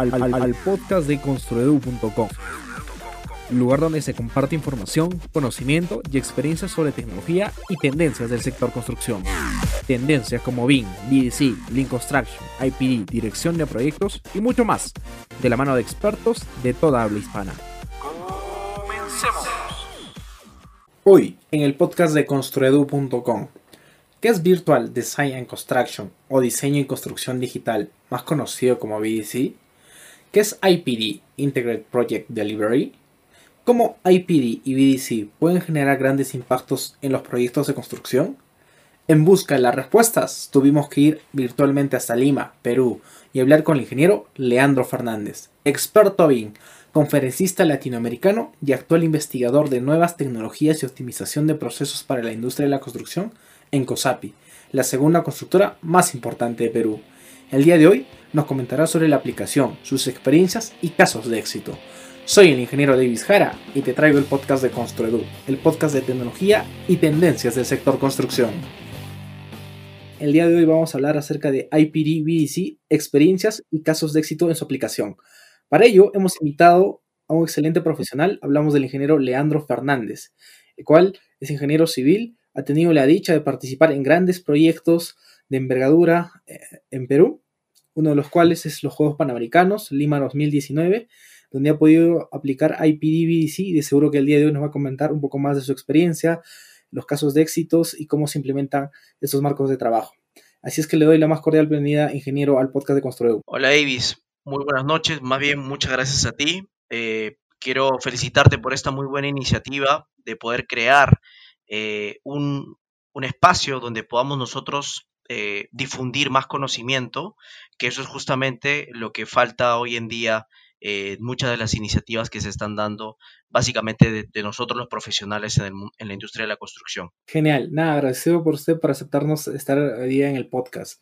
al, podcast de construedu.com, lugar donde se comparte información, conocimiento y experiencias sobre tecnología y tendencias del sector construcción. Tendencias como BIM, BDC, Lean Construction, IPD, dirección de proyectos y mucho más, de la mano de expertos de toda habla hispana. Hoy, en el podcast de construedu.com, ¿qué es Virtual Design and Construction o Diseño y Construcción Digital, más conocido como BDC? ¿Qué es IPD, Integrated Project Delivery? ¿Cómo IPD y BDC pueden generar grandes impactos en los proyectos de construcción? En busca de las respuestas, tuvimos que ir virtualmente hasta Lima, Perú, y hablar con el ingeniero Leandro Fernández, experto BIM, conferencista latinoamericano y actual investigador de nuevas tecnologías y optimización de procesos para la industria de la construcción en COSAPI, la segunda constructora más importante de Perú. El día de hoy nos comentará sobre la aplicación, sus experiencias y casos de éxito. Soy el ingeniero Davis Jara y te traigo el podcast de Construedu, el podcast de tecnología y tendencias del sector construcción. El día de hoy vamos a hablar acerca de IPD BDC, experiencias y casos de éxito en su aplicación. Para ello hemos invitado a un excelente profesional, hablamos del ingeniero Leandro Fernández, el cual es ingeniero civil, ha tenido la dicha de participar en grandes proyectos de envergadura eh, en Perú, uno de los cuales es los Juegos Panamericanos, Lima 2019, donde ha podido aplicar IPD BDC y de seguro que el día de hoy nos va a comentar un poco más de su experiencia, los casos de éxitos y cómo se implementan estos marcos de trabajo. Así es que le doy la más cordial bienvenida, ingeniero, al podcast de Construeu. Hola Davis, muy buenas noches, más bien muchas gracias a ti. Eh, quiero felicitarte por esta muy buena iniciativa de poder crear eh, un, un, espacio donde podamos nosotros eh, difundir más conocimiento, que eso es justamente lo que falta hoy en día eh, muchas de las iniciativas que se están dando básicamente de, de nosotros los profesionales en, el, en, la industria de la construcción. Genial, nada, agradecido por usted por aceptarnos estar hoy día en el podcast.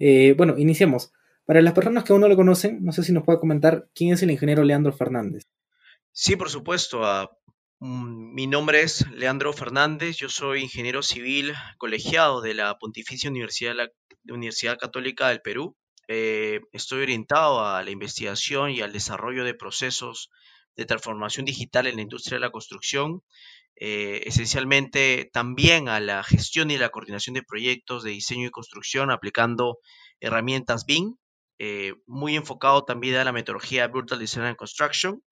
Eh, bueno, iniciemos. Para las personas que aún no lo conocen, no sé si nos puede comentar quién es el ingeniero Leandro Fernández. Sí, por supuesto. Uh, mi nombre es Leandro Fernández, yo soy ingeniero civil colegiado de la Pontificia Universidad Católica del Perú. Eh, estoy orientado a la investigación y al desarrollo de procesos de transformación digital en la industria de la construcción, eh, esencialmente también a la gestión y la coordinación de proyectos de diseño y construcción aplicando herramientas BIM, eh, muy enfocado también a la metodología Brutal Design and Construction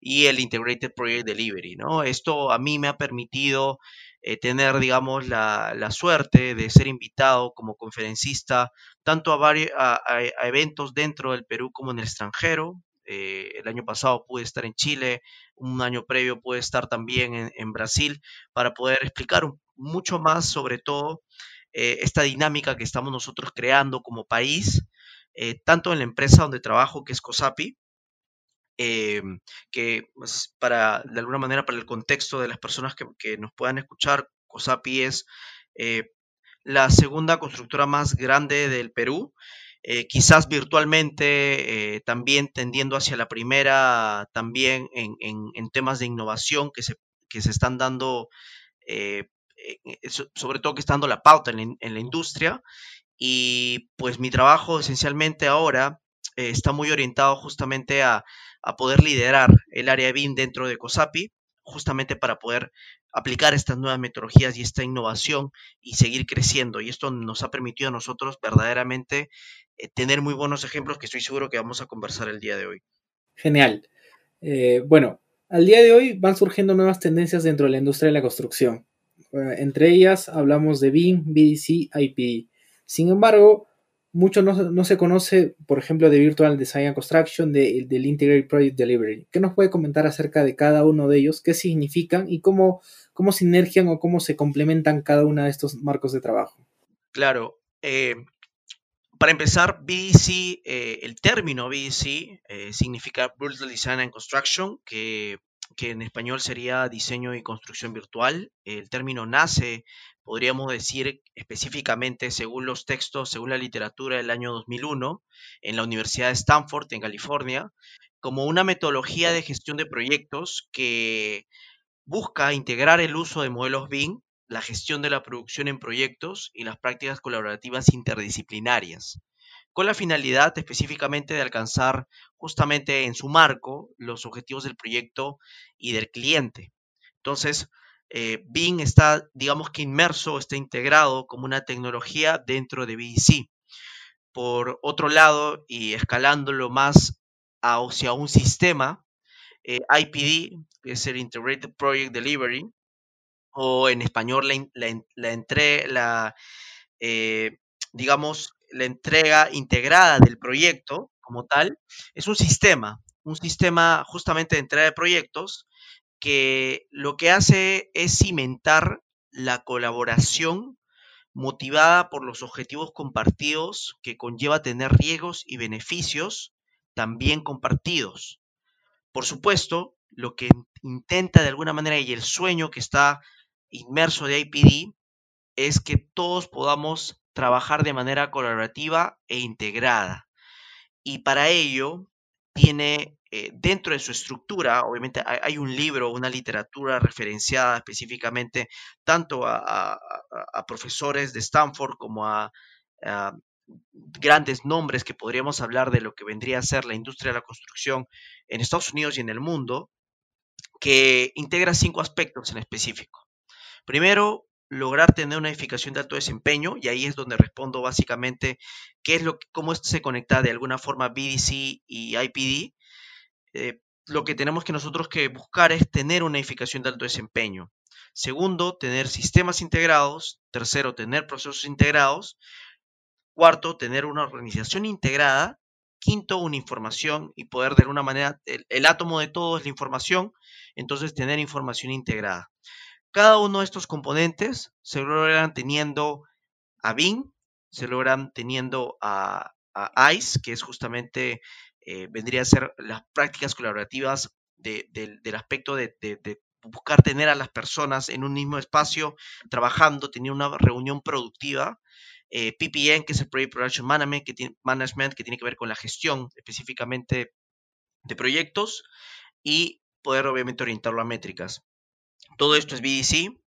y el Integrated Project Delivery. ¿no? Esto a mí me ha permitido eh, tener, digamos, la, la, suerte de ser invitado como conferencista tanto a, varios, a, a, a eventos dentro del Perú como en el extranjero. Eh, el año pasado pude estar en Chile, un año previo pude estar también en, en Brasil para poder explicar un, mucho más sobre todo eh, esta dinámica que estamos nosotros creando como país, eh, tanto en la empresa donde trabajo, que es COSAPI, eh, que pues, para, de alguna manera, para el contexto de las personas que, que nos puedan escuchar, COSAPI es eh, la segunda constructora más grande del Perú, eh, quizás virtualmente eh, también tendiendo hacia la primera, también en, en, temas de innovación que se, que se están dando, sobre todo que está dando la pauta en, en la industria. Y pues mi trabajo esencialmente ahora eh, está muy orientado justamente a, a, poder liderar el área BIM dentro de COSAPI, justamente para poder aplicar estas nuevas metodologías y esta innovación y seguir creciendo. Y esto nos ha permitido a nosotros verdaderamente eh, tener muy buenos ejemplos que estoy seguro que vamos a conversar el día de hoy. Genial. Eh, bueno, al día de hoy van surgiendo nuevas tendencias dentro de la industria de la construcción. Entre ellas hablamos de BIM, BDC, IPD. Sin embargo, mucho no, no, se conoce, por ejemplo, de Virtual Design and Construction, de, del Integrated Project Delivery. ¿Qué nos puede comentar acerca de cada uno de ellos? ¿Qué significan y cómo, cómo sinergian o cómo se complementan cada uno de estos marcos de trabajo? Claro. Eh, para empezar, BDC, eh, el término BDC eh, significa Virtual Design and Construction, que, que en español sería diseño y construcción virtual. El término nace podríamos decir específicamente según los textos, según la literatura del año 2001, en la Universidad de Stanford, en California, como una metodología de gestión de proyectos que busca integrar el uso de modelos BIM, la gestión de la producción en proyectos y las prácticas colaborativas interdisciplinarias. Con la finalidad específicamente de alcanzar justamente en su marco los objetivos del proyecto y del cliente. Entonces, eh, está, digamos que inmerso, está integrado como una tecnología dentro de BDC. Por otro lado, y escalándolo más hacia un sistema, eh, IPD, que es el Integrated Project Delivery, o en español la, la, eh, digamos, la entrega integrada del proyecto como tal, es un sistema, un sistema justamente de entrega de proyectos que lo que hace es cimentar la colaboración motivada por los objetivos compartidos que conlleva tener riesgos y beneficios también compartidos. Por supuesto, lo que intenta de alguna manera y el sueño que está inmerso de IPD es que todos podamos trabajar de manera colaborativa e integrada. Y para ello tiene eh, dentro de su estructura, obviamente hay, un libro, una literatura referenciada específicamente tanto a, profesores de Stanford como a, grandes nombres que podríamos hablar de lo que vendría a ser la industria de la construcción en Estados Unidos y en el mundo, que integra cinco aspectos en específico. Primero, lograr tener una edificación de alto desempeño, y ahí es donde respondo básicamente qué es lo cómo se conecta de alguna forma BDC y IPD. Eh, lo que tenemos que nosotros que buscar es tener una edificación de alto desempeño. Segundo, tener sistemas integrados. Tercero, tener procesos integrados. Cuarto, tener una organización integrada. Quinto, una información y poder de alguna manera, el, átomo de todo es la información, entonces tener información integrada. Cada uno de estos componentes se logran teniendo a Bing, se logran teniendo a, ICE, que es justamente eh, vendría a ser las prácticas colaborativas del aspecto de, buscar tener a las personas en un mismo espacio trabajando, tener una reunión productiva. Eh, PPN, que es el Project Production Management que, tiene, Management, que tiene que ver con la gestión específicamente de proyectos y poder obviamente orientarlo a métricas. Todo esto es BDC.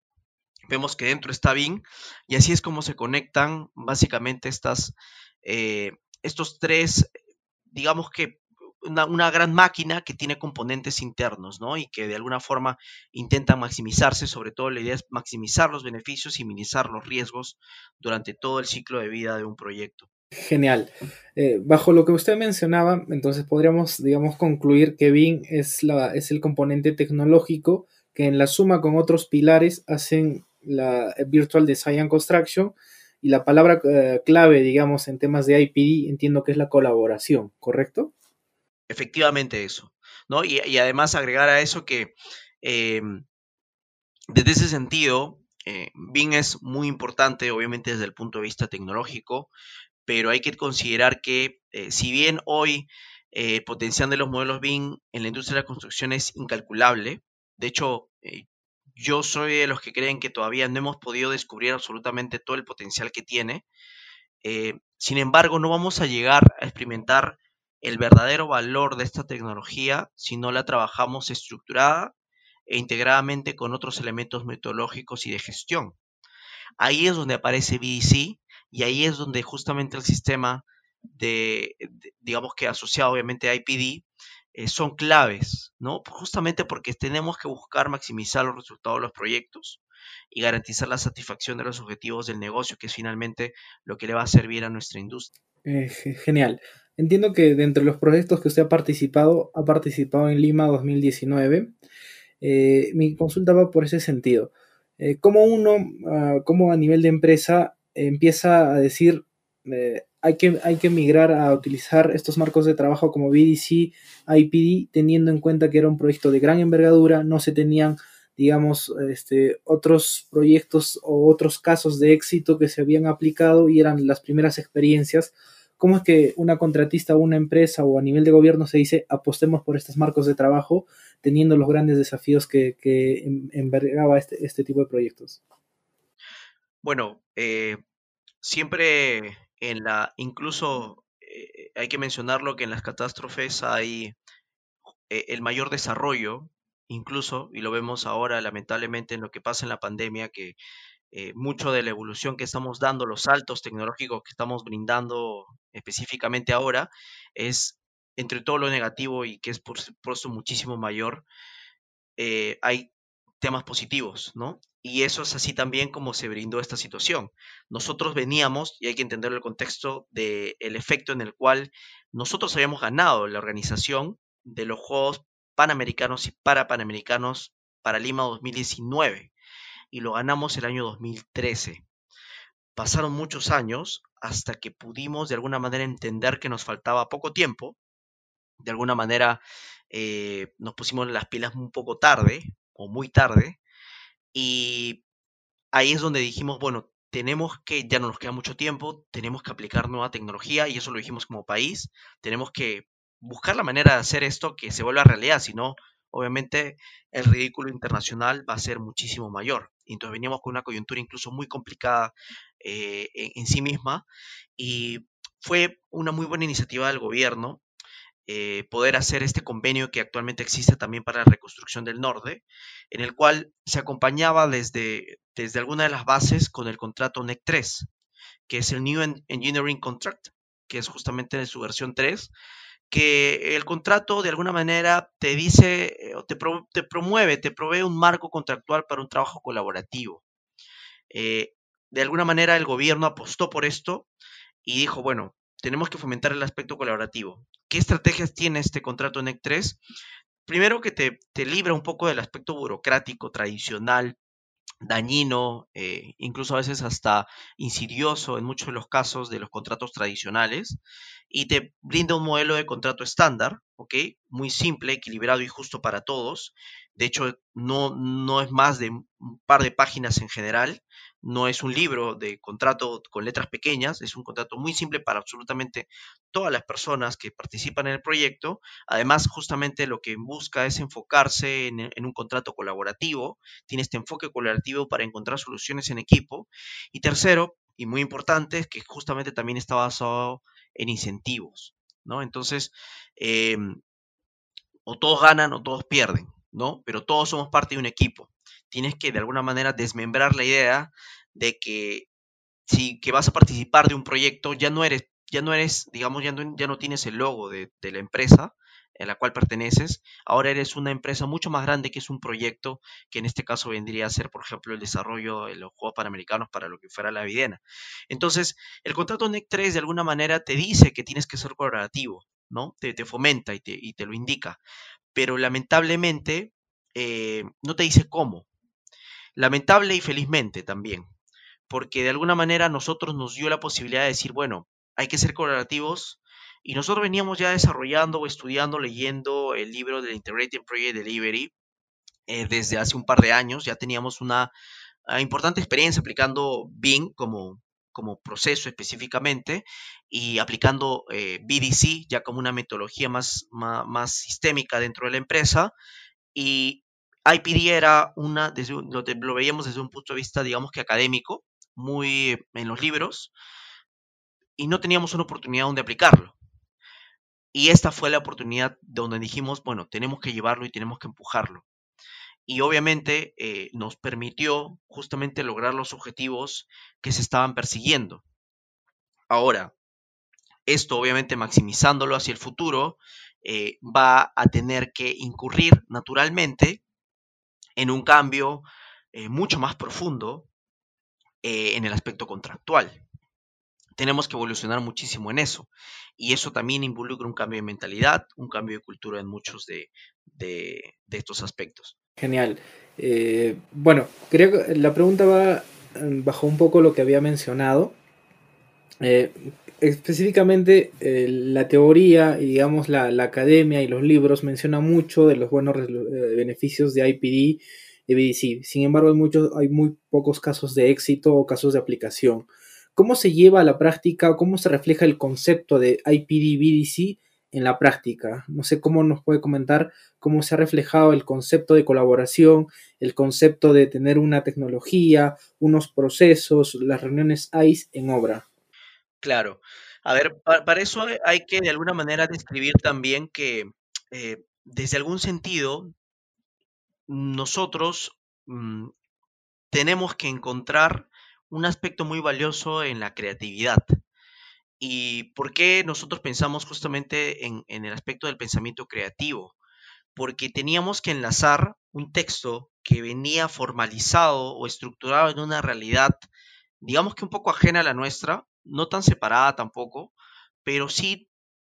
Vemos que dentro está Bing y así es como se conectan básicamente estas, eh, estos tres digamos que una, gran máquina que tiene componentes internos, ¿no? Y que de alguna forma intenta maximizarse, sobre todo la idea es maximizar los beneficios y minimizar los riesgos durante todo el ciclo de vida de un proyecto. Genial. Eh, bajo lo que usted mencionaba, entonces podríamos, digamos, concluir que BIM es, la, es el componente tecnológico que en la suma con otros pilares hacen la Virtual Design and Construction y la palabra eh, clave, digamos, en temas de IPD, entiendo que es la colaboración, ¿correcto? Efectivamente eso, ¿no? Y, además agregar a eso que em, desde ese sentido, eh, BIM es muy importante, obviamente desde el punto de vista tecnológico, pero hay que considerar que eh, si bien hoy el potencial de los modelos BIM en la industria de la construcción es incalculable, de hecho, yo soy de los que creen que todavía no hemos podido descubrir absolutamente todo el potencial que tiene. Eh, sin embargo, no vamos a llegar a experimentar el verdadero valor de esta tecnología si no la trabajamos estructurada e integradamente con otros elementos metodológicos y de gestión. Ahí es donde aparece BDC y ahí es donde justamente el sistema de, de digamos que asociado obviamente a IPD, eh, son claves, ¿no? Justamente porque tenemos que buscar maximizar los resultados de los proyectos y garantizar la satisfacción de los objetivos del negocio, que es finalmente lo que le va a servir a nuestra industria. Eh, genial. Entiendo que de los proyectos que usted ha participado, ha participado en Lima 2019. Eh, mi consulta va por ese sentido. ¿Cómo uno, uh, cómo a nivel de empresa empieza a decir, hay que, hay que migrar a utilizar estos marcos de trabajo como BDC, IPD, teniendo en cuenta que era un proyecto de gran envergadura, no se tenían, digamos, este, otros proyectos o otros casos de éxito que se habían aplicado y eran las primeras experiencias. ¿Cómo es que una contratista o una empresa o a nivel de gobierno se dice apostemos por estos marcos de trabajo teniendo los grandes desafíos que, que envergaba este, este tipo de proyectos? Bueno, eh, siempre en la, incluso eh, hay que mencionarlo que en las catástrofes hay eh, el mayor desarrollo, incluso, y lo vemos ahora lamentablemente en lo que pasa en la pandemia, que eh, mucho de la evolución que estamos dando, los saltos tecnológicos que estamos brindando específicamente ahora, es entre todo lo negativo y que es por supuesto muchísimo mayor, hay temas positivos, ¿no? Y eso es así también como se brindó esta situación. Nosotros veníamos, y hay que entender el contexto del efecto en el cual nosotros habíamos ganado la organización de los Juegos Panamericanos y Parapanamericanos para Lima 2019, y lo ganamos el año 2013. Pasaron muchos años hasta que pudimos de alguna manera entender que nos faltaba poco tiempo. De alguna manera eh, nos pusimos las pilas un poco tarde o muy tarde y ahí es donde dijimos, bueno, tenemos que, ya no nos queda mucho tiempo, tenemos que aplicar nueva tecnología y eso lo dijimos como país, tenemos que buscar la manera de hacer esto que se vuelva realidad, si no, obviamente el ridículo internacional va a ser muchísimo mayor. Entonces veníamos con una coyuntura incluso muy complicada eh, en, sí misma y fue una muy buena iniciativa del gobierno eh, poder hacer este convenio que actualmente existe también para la reconstrucción del norte, en el cual se acompañaba desde, desde alguna de las bases con el contrato NEC 3, que es el New Engineering Contract, que es justamente en su versión 3, que el contrato de alguna manera te dice, eh, te, te promueve, te provee un marco contractual para un trabajo colaborativo. Eh, de alguna manera el gobierno apostó por esto y dijo, bueno, tenemos que fomentar el aspecto colaborativo. ¿Qué estrategias tiene este contrato NEC 3? Primero que te, te libra un poco del aspecto burocrático tradicional, dañino, eh, incluso a veces hasta insidioso en muchos de los casos de los contratos tradicionales, y te brinda un modelo de contrato estándar. Muy simple, equilibrado y justo para todos. De hecho, no, no es más de un par de páginas en general, no es un libro de contrato con letras pequeñas, es un contrato muy simple para absolutamente todas las personas que participan en el proyecto. Además, justamente lo que busca es enfocarse en, un contrato colaborativo, tiene este enfoque colaborativo para encontrar soluciones en equipo. Y tercero, y muy importante, es que justamente también está basado en incentivos, ¿no? Entonces, em, o todos ganan o todos pierden, ¿no? Pero todos somos parte de un equipo. Tienes que de alguna manera desmembrar la idea de que si que vas a participar de un proyecto, ya no eres, ya no eres, digamos, ya no, ya no tienes el logo de, la empresa, a la cual perteneces, ahora eres una empresa mucho más grande que es un proyecto que en este caso vendría a ser, por ejemplo, el desarrollo de los Juegos Panamericanos para lo que fuera la Videna. Entonces, el contrato NEC 3 de alguna manera te dice que tienes que ser colaborativo, ¿no? Te, fomenta y te, lo indica, pero lamentablemente eh, no te dice cómo. Lamentable y felizmente también, porque de alguna manera nosotros nos dio la posibilidad de decir, bueno, hay que ser colaborativos, y nosotros veníamos ya desarrollando o estudiando, leyendo el libro del Integrated Project Delivery eh, desde hace un par de años. Ya teníamos una ah, importante experiencia aplicando Bing como, como proceso específicamente y aplicando eh, BDC ya como una metodología más, más, sistémica dentro de la empresa. Y IPD era una, lo veíamos desde un punto de vista, digamos que académico, muy en los libros, y no teníamos una oportunidad donde aplicarlo. Y esta fue la oportunidad donde dijimos, bueno, tenemos que llevarlo y tenemos que empujarlo. Y obviamente eh, nos permitió justamente lograr los objetivos que se estaban persiguiendo. Ahora, esto obviamente maximizándolo hacia el futuro, eh, va a tener que incurrir naturalmente en un cambio eh, mucho más profundo en el aspecto contractual tenemos que evolucionar muchísimo en eso. Y eso también involucra un cambio de mentalidad, un cambio de cultura en muchos de, estos aspectos. Genial. Eh, bueno, creo que la pregunta va mm, bajo un poco lo que había mencionado. Eh, específicamente eh, la teoría y digamos la, academia y los libros mencionan mucho de los buenos beneficios de IPD y BDC. Sin embargo, hay, muchos, hay muy pocos casos de éxito o casos de aplicación. ¿Cómo se lleva a la práctica o cómo se refleja el concepto de IPD-BDC en la práctica? No sé cómo nos puede comentar cómo se ha reflejado el concepto de colaboración, el concepto de tener una tecnología, unos procesos, las reuniones ICE en obra. Claro. A ver, para, eso hay que de alguna manera describir también que eh, desde algún sentido nosotros mm, tenemos que encontrar un aspecto muy valioso en la creatividad. ¿Y por qué nosotros pensamos justamente en, el aspecto del pensamiento creativo? Porque teníamos que enlazar un texto que venía formalizado o estructurado en una realidad, digamos que un poco ajena a la nuestra, no tan separada tampoco, pero sí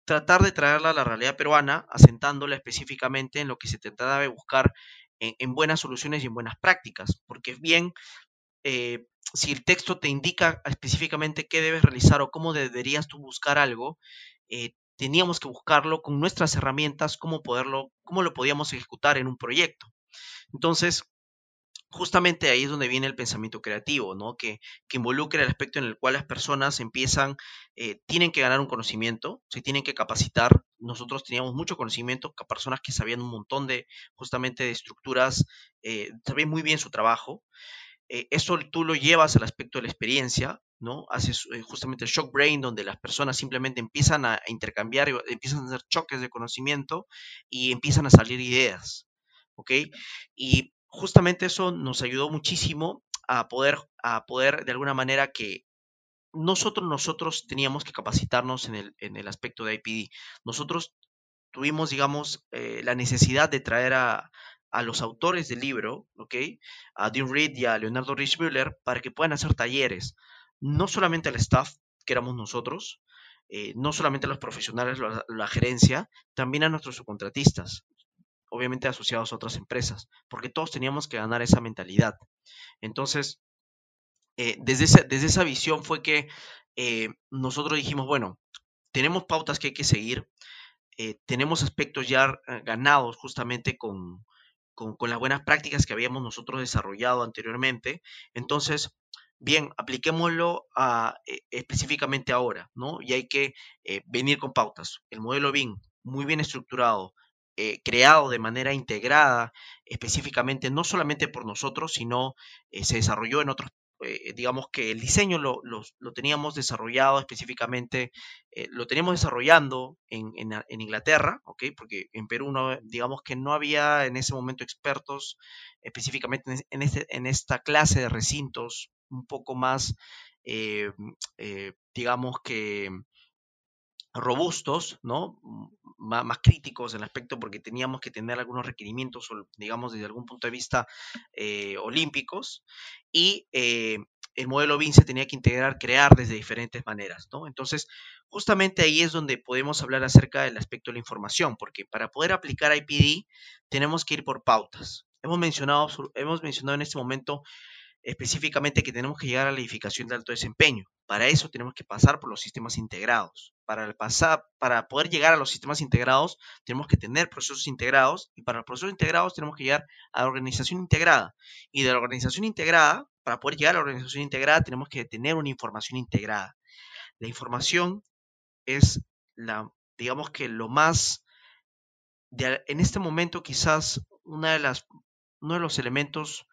tratar de traerla a la realidad peruana, asentándola específicamente en lo que se trataba de buscar en, buenas soluciones y en buenas prácticas, porque bien eh, si el texto te indica específicamente qué debes realizar o cómo deberías tú buscar algo, eh, teníamos que buscarlo con nuestras herramientas, cómo poderlo, cómo lo podíamos ejecutar en un proyecto. Entonces, justamente ahí es donde viene el pensamiento creativo, ¿no? Que, que involucra el aspecto en el cual las personas empiezan, eh, tienen que ganar un conocimiento, se tienen que capacitar. Nosotros teníamos mucho conocimiento, personas que sabían un montón de, justamente, de estructuras, eh, sabían muy bien su trabajo. Eh, eso tú lo llevas al aspecto de la experiencia, ¿no? Haces justamente el shock brain, donde las personas simplemente empiezan a, intercambiar, empiezan a hacer choques de conocimiento y empiezan a salir ideas, ¿ok? Y justamente eso nos ayudó muchísimo a poder, a poder de alguna manera que nosotros, nosotros teníamos que capacitarnos en el, en el aspecto de IPD. Nosotros tuvimos, digamos, eh, la necesidad de traer a, a los autores del libro. A Dean Reed y a Leonardo Richmüller para que puedan hacer talleres, no solamente al staff, que éramos nosotros, eh, no solamente a los profesionales, la gerencia, también a nuestros subcontratistas, obviamente asociados a otras empresas, porque todos teníamos que ganar esa mentalidad. Entonces, eh, desde, esa, desde esa visión fue que eh, nosotros dijimos, bueno, tenemos pautas que hay que seguir, tenemos aspectos ya ganados justamente con, con, las buenas prácticas que habíamos nosotros desarrollado anteriormente. Entonces, bien, apliquémoslo específicamente ahora, ¿no? Y hay que eh, venir con pautas. El modelo BIM, muy bien estructurado, eh, creado de manera integrada, específicamente no solamente por nosotros, sino eh, se desarrolló en otros eh, digamos que el diseño lo, teníamos desarrollado específicamente, lo teníamos desarrollando en, Inglaterra, ¿ok? Porque en Perú, no, digamos que no había en ese momento expertos específicamente en, este, en esta clase de recintos un poco más, digamos que robustos, ¿no? más críticos en el aspecto porque teníamos que tener algunos requerimientos, digamos, desde algún punto de vista eh, olímpicos, y eh, el modelo BIM se tenía que integrar, crear desde diferentes maneras, ¿no? Entonces, justamente ahí es donde podemos hablar acerca del aspecto de la información, porque para poder aplicar IPD tenemos que ir por pautas. Hemos mencionado, hemos mencionado en este momento específicamente que tenemos que llegar a la edificación de alto desempeño. Para eso tenemos que pasar por los sistemas integrados. Para, pasar, para poder llegar a los sistemas integrados tenemos que tener procesos integrados y para los procesos integrados tenemos que llegar a la organización integrada. Y de la organización integrada, para poder llegar a la organización integrada tenemos que tener una información integrada. La información es la, digamos que lo más, en este momento quizás una de las, uno de los elementos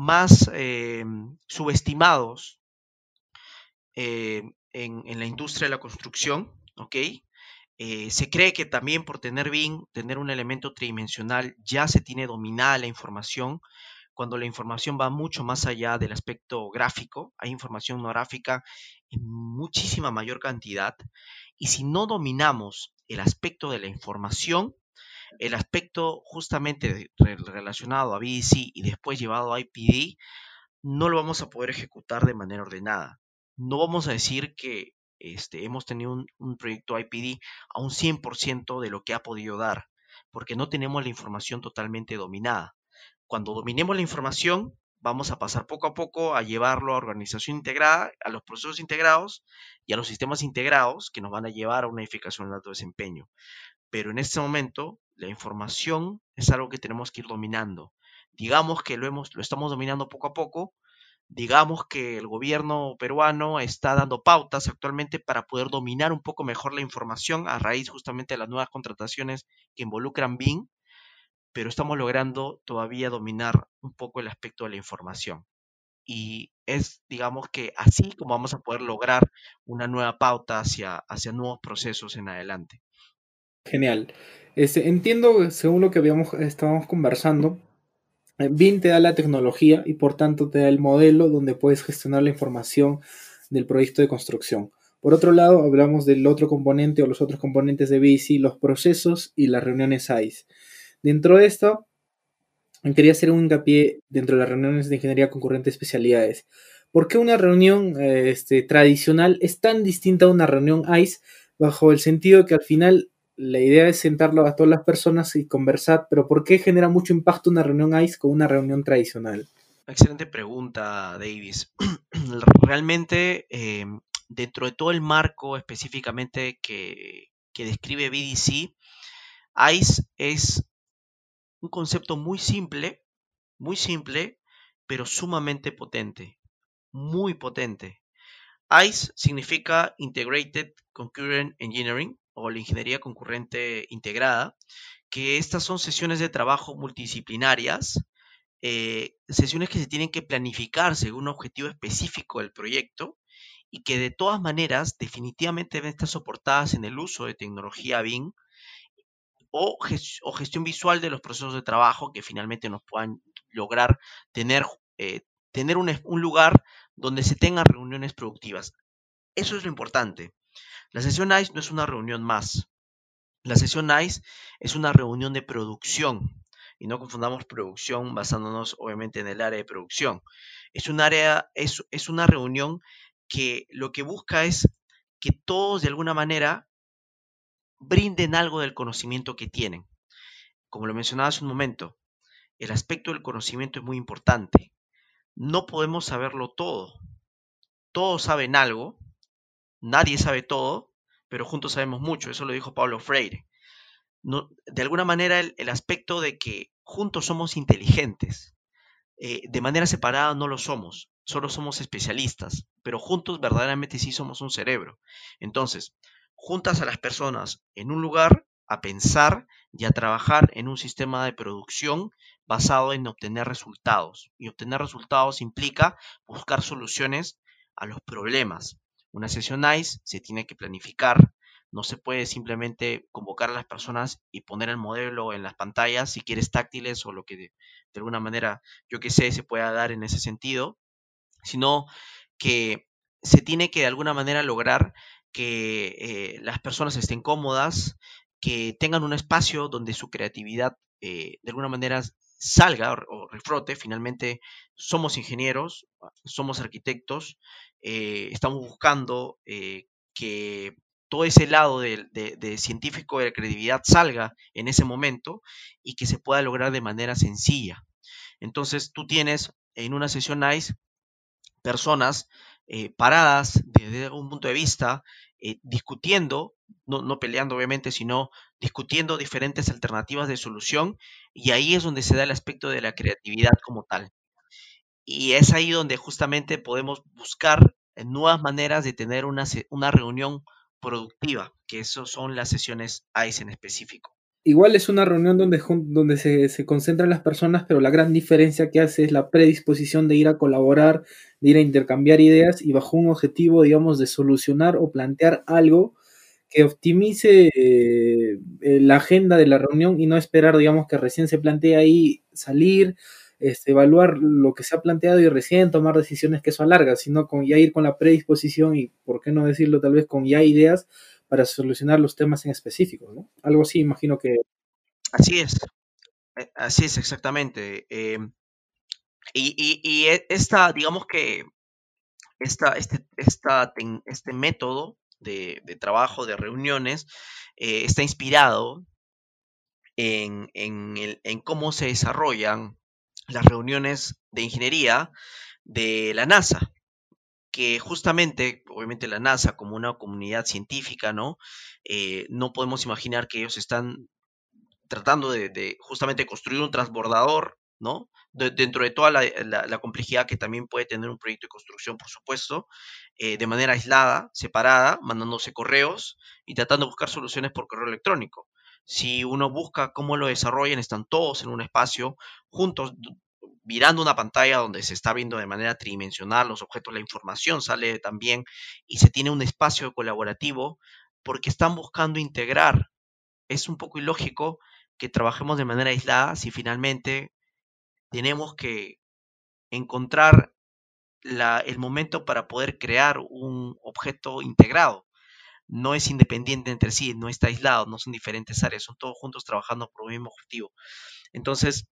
más eh, subestimados eh, en, la industria de la construcción, ¿ok? Eh, se cree que también por tener BIM, tener un elemento tridimensional, ya se tiene dominada la información, cuando la información va mucho más allá del aspecto gráfico, hay información no gráfica en muchísima mayor cantidad, y si no dominamos el aspecto de la información, el aspecto justamente relacionado a BDC y después llevado a IPD, no lo vamos a poder ejecutar de manera ordenada. No vamos a decir que este, hemos tenido un, un proyecto IPD a un 100% de lo que ha podido dar, porque no tenemos la información totalmente dominada. Cuando dominemos la información, vamos a pasar poco a poco a llevarlo a organización integrada, a los procesos integrados y a los sistemas integrados que nos van a llevar a una edificación de alto desempeño. Pero en este momento la información es algo que tenemos que ir dominando. Digamos que lo, hemos, lo estamos dominando poco a poco. Digamos que el gobierno peruano está dando pautas actualmente para poder dominar un poco mejor la información a raíz justamente de las nuevas contrataciones que involucran BIM, pero estamos logrando todavía dominar un poco el aspecto de la información. Y es, digamos que así como vamos a poder lograr una nueva pauta hacia, hacia nuevos procesos en adelante. Genial. Este, entiendo, según lo que habíamos, estábamos conversando, BIM te da la tecnología y por tanto te da el modelo donde puedes gestionar la información del proyecto de construcción. Por otro lado, hablamos del otro componente o los otros componentes de BICI, los procesos y las reuniones ICE. Dentro de esto, quería hacer un hincapié dentro de las reuniones de ingeniería concurrente especialidades. ¿Por qué una reunión eh, este, tradicional es tan distinta a una reunión ICE? Bajo el sentido que al final la idea es sentarlo a todas las personas y conversar, pero ¿por qué genera mucho impacto una reunión ICE con una reunión tradicional? Excelente pregunta, Davis. Realmente, eh, dentro de todo el marco específicamente que, describe BDC, ICE es un concepto muy simple, muy simple, pero sumamente potente, muy potente. ICE significa Integrated Concurrent Engineering o la ingeniería concurrente integrada, que estas son sesiones de trabajo multidisciplinarias, eh, sesiones que se tienen que planificar según un objetivo específico del proyecto y que de todas maneras definitivamente deben estar soportadas en el uso de tecnología BIM o, gestión visual de los procesos de trabajo que finalmente nos puedan lograr tener, eh, tener un, un lugar donde se tengan reuniones productivas. Eso es lo importante. La sesión ICE no es una reunión más. La sesión ICE es una reunión de producción. Y no confundamos producción basándonos obviamente en el área de producción. Es un área, es, es una reunión que lo que busca es que todos de alguna manera brinden algo del conocimiento que tienen. Como lo mencionaba hace un momento, el aspecto del conocimiento es muy importante. No podemos saberlo todo. Todos saben algo, nadie sabe todo, pero juntos sabemos mucho. Eso lo dijo Pablo Freire. de alguna manera el, aspecto de que juntos somos inteligentes. Eh, de manera separada no lo somos solo somos especialistas, pero juntos verdaderamente sí somos un cerebro. Entonces, juntas a las personas en un lugar a pensar y a trabajar en un sistema de producción basado en obtener resultados. Y obtener resultados implica buscar soluciones a los problemas. Una sesión ICE se tiene que planificar, no se puede simplemente convocar a las personas y poner el modelo en las pantallas, si quieres táctiles o lo que de, alguna manera, yo que sé, se pueda dar en ese sentido, sino que se tiene que de alguna manera lograr que eh, las personas estén cómodas, que tengan un espacio donde su creatividad eh, de alguna manera salga o, refrote. Finalmente, somos ingenieros, somos arquitectos, eh, estamos buscando que todo ese lado de, científico de la creatividad salga en ese momento y que se pueda lograr de manera sencilla. Entonces, tú tienes en una sesión NICE personas eh, paradas desde algún punto de vista, eh, discutiendo, no, no, peleando obviamente, sino discutiendo diferentes alternativas de solución, y ahí es donde se da el aspecto de la creatividad como tal. Y es ahí donde justamente podemos buscar eh, nuevas maneras de tener una, una reunión productiva, que eso son las sesiones ICE en específico. Igual es una reunión donde, donde se, se, concentran las personas, pero la gran diferencia que hace es la predisposición de ir a colaborar, de ir a intercambiar ideas y bajo un objetivo, digamos, de solucionar o plantear algo que optimice eh, la agenda de la reunión y no esperar, digamos, que recién se plantee ahí salir, este, evaluar lo que se ha planteado y recién tomar decisiones que eso alarga, sino con ya ir con la predisposición y, por qué no decirlo, tal vez con ya ideas para solucionar los temas en específico, ¿no? Algo así, imagino que... Así es, eh, así es exactamente. Em, y, e, esta, digamos que esta, este, este método de, trabajo, de reuniones, eh, está inspirado en, en, cómo se desarrollan las reuniones de ingeniería de la NASA que justamente, obviamente la NASA como una comunidad científica, ¿no? Eh, no podemos imaginar que ellos están tratando de, justamente construir un transbordador, ¿no? dentro de toda la, complejidad que también puede tener un proyecto de construcción, por supuesto, eh, de manera aislada, separada, mandándose correos y tratando de buscar soluciones por correo electrónico. Si uno busca cómo lo desarrollan, están todos en un espacio juntos mirando una pantalla donde se está viendo de manera tridimensional los objetos, la información sale también y se tiene un espacio colaborativo porque están buscando integrar. Es un poco ilógico que trabajemos de manera aislada si finalmente tenemos que encontrar el momento para poder crear un objeto integrado. No es independiente entre sí, no está aislado, no son diferentes áreas, son todos juntos trabajando por un mismo objetivo. Entonces,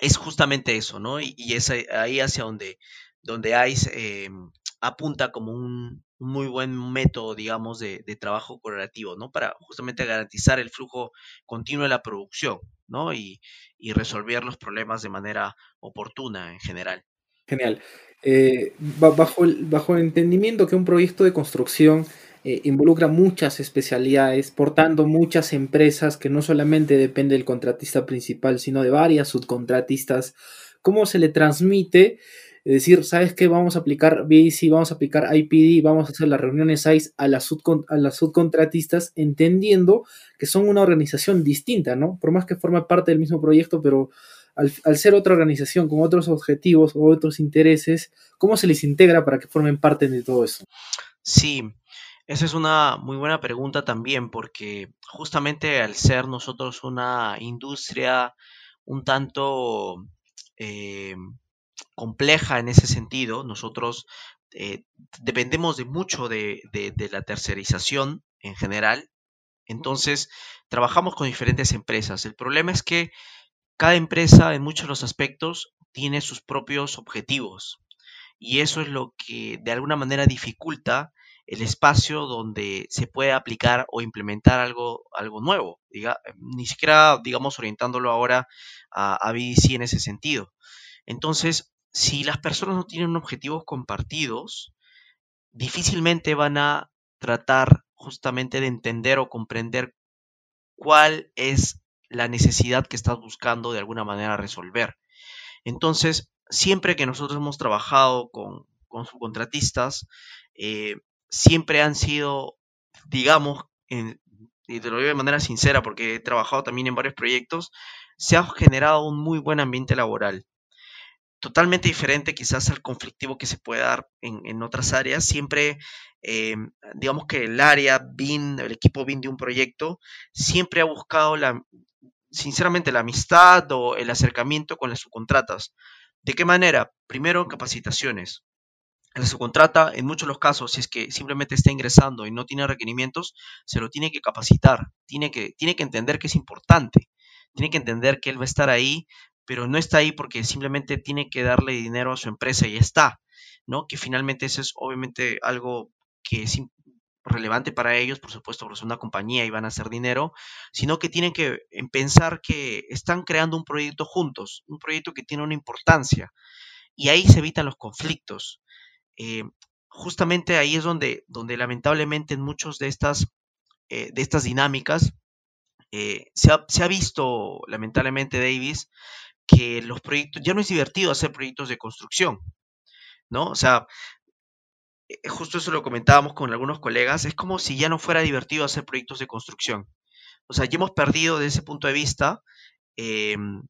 es justamente eso, ¿no? Y, es ahí hacia donde, donde ICE em, apunta como un, muy buen método, digamos, de, trabajo colaborativo, ¿no? Para justamente garantizar el flujo continuo de la producción, ¿no? Y, y resolver los problemas de manera oportuna en general. Genial. Eh, bajo, el, bajo el entendimiento que un proyecto de construcción eh, involucra muchas especialidades, portando muchas empresas que no solamente depende del contratista principal, sino de varias subcontratistas, ¿cómo se le transmite? Es decir, ¿sabes qué? Vamos a aplicar BAC, vamos a aplicar IPD, vamos a hacer las reuniones ICE a las, a las subcontratistas, entendiendo que son una organización distinta, ¿no? Por más que forma parte del mismo proyecto, pero al, ser otra organización con otros objetivos o otros intereses, ¿cómo se les integra para que formen parte de todo eso? Sí, esa es una muy buena pregunta también, porque justamente al ser nosotros una industria un tanto eh, compleja en ese sentido, nosotros eh, dependemos de mucho de, de la tercerización en general, entonces trabajamos con diferentes empresas. El problema es que cada empresa en muchos de los aspectos tiene sus propios objetivos y eso es lo que de alguna manera dificulta el espacio donde se puede aplicar o implementar algo, algo nuevo, diga, ni siquiera, digamos, orientándolo ahora a, a BDC en ese sentido. Entonces, si las personas no tienen objetivos compartidos, difícilmente van a tratar justamente de entender o comprender cuál es la necesidad que estás buscando de alguna manera resolver. Entonces, siempre que nosotros hemos trabajado con, con subcontratistas, eh, siempre han sido, digamos, y te lo digo de manera sincera porque he trabajado también en varios proyectos, se ha generado un muy buen ambiente laboral. Totalmente diferente quizás al conflictivo que se puede dar en, otras áreas. Siempre, eh, digamos que el área BIN, el equipo BIN de un proyecto, siempre ha buscado la, sinceramente, la amistad o el acercamiento con las subcontratas. ¿De qué manera? Primero, capacitaciones. La subcontrata, en muchos los casos, si es que simplemente está ingresando y no tiene requerimientos, se lo tiene que capacitar, tiene que, tiene que entender que es importante, tiene que entender que él va a estar ahí, pero no está ahí porque simplemente tiene que darle dinero a su empresa y está, ¿no? Que finalmente eso es obviamente algo que es relevante para ellos, por supuesto, porque son una compañía y van a hacer dinero, sino que tienen que pensar que están creando un proyecto juntos, un proyecto que tiene una importancia. Y ahí se evitan los conflictos. Eh, justamente ahí es donde, donde lamentablemente en muchas de estas, eh, de estas dinámicas eh, se, ha, se, ha, visto, lamentablemente, Davis, que los proyectos, ya no es divertido hacer proyectos de construcción, ¿no? O sea, justo eso lo comentábamos con algunos colegas, es como si ya no fuera divertido hacer proyectos de construcción. O sea, ya hemos perdido desde ese punto de vista em,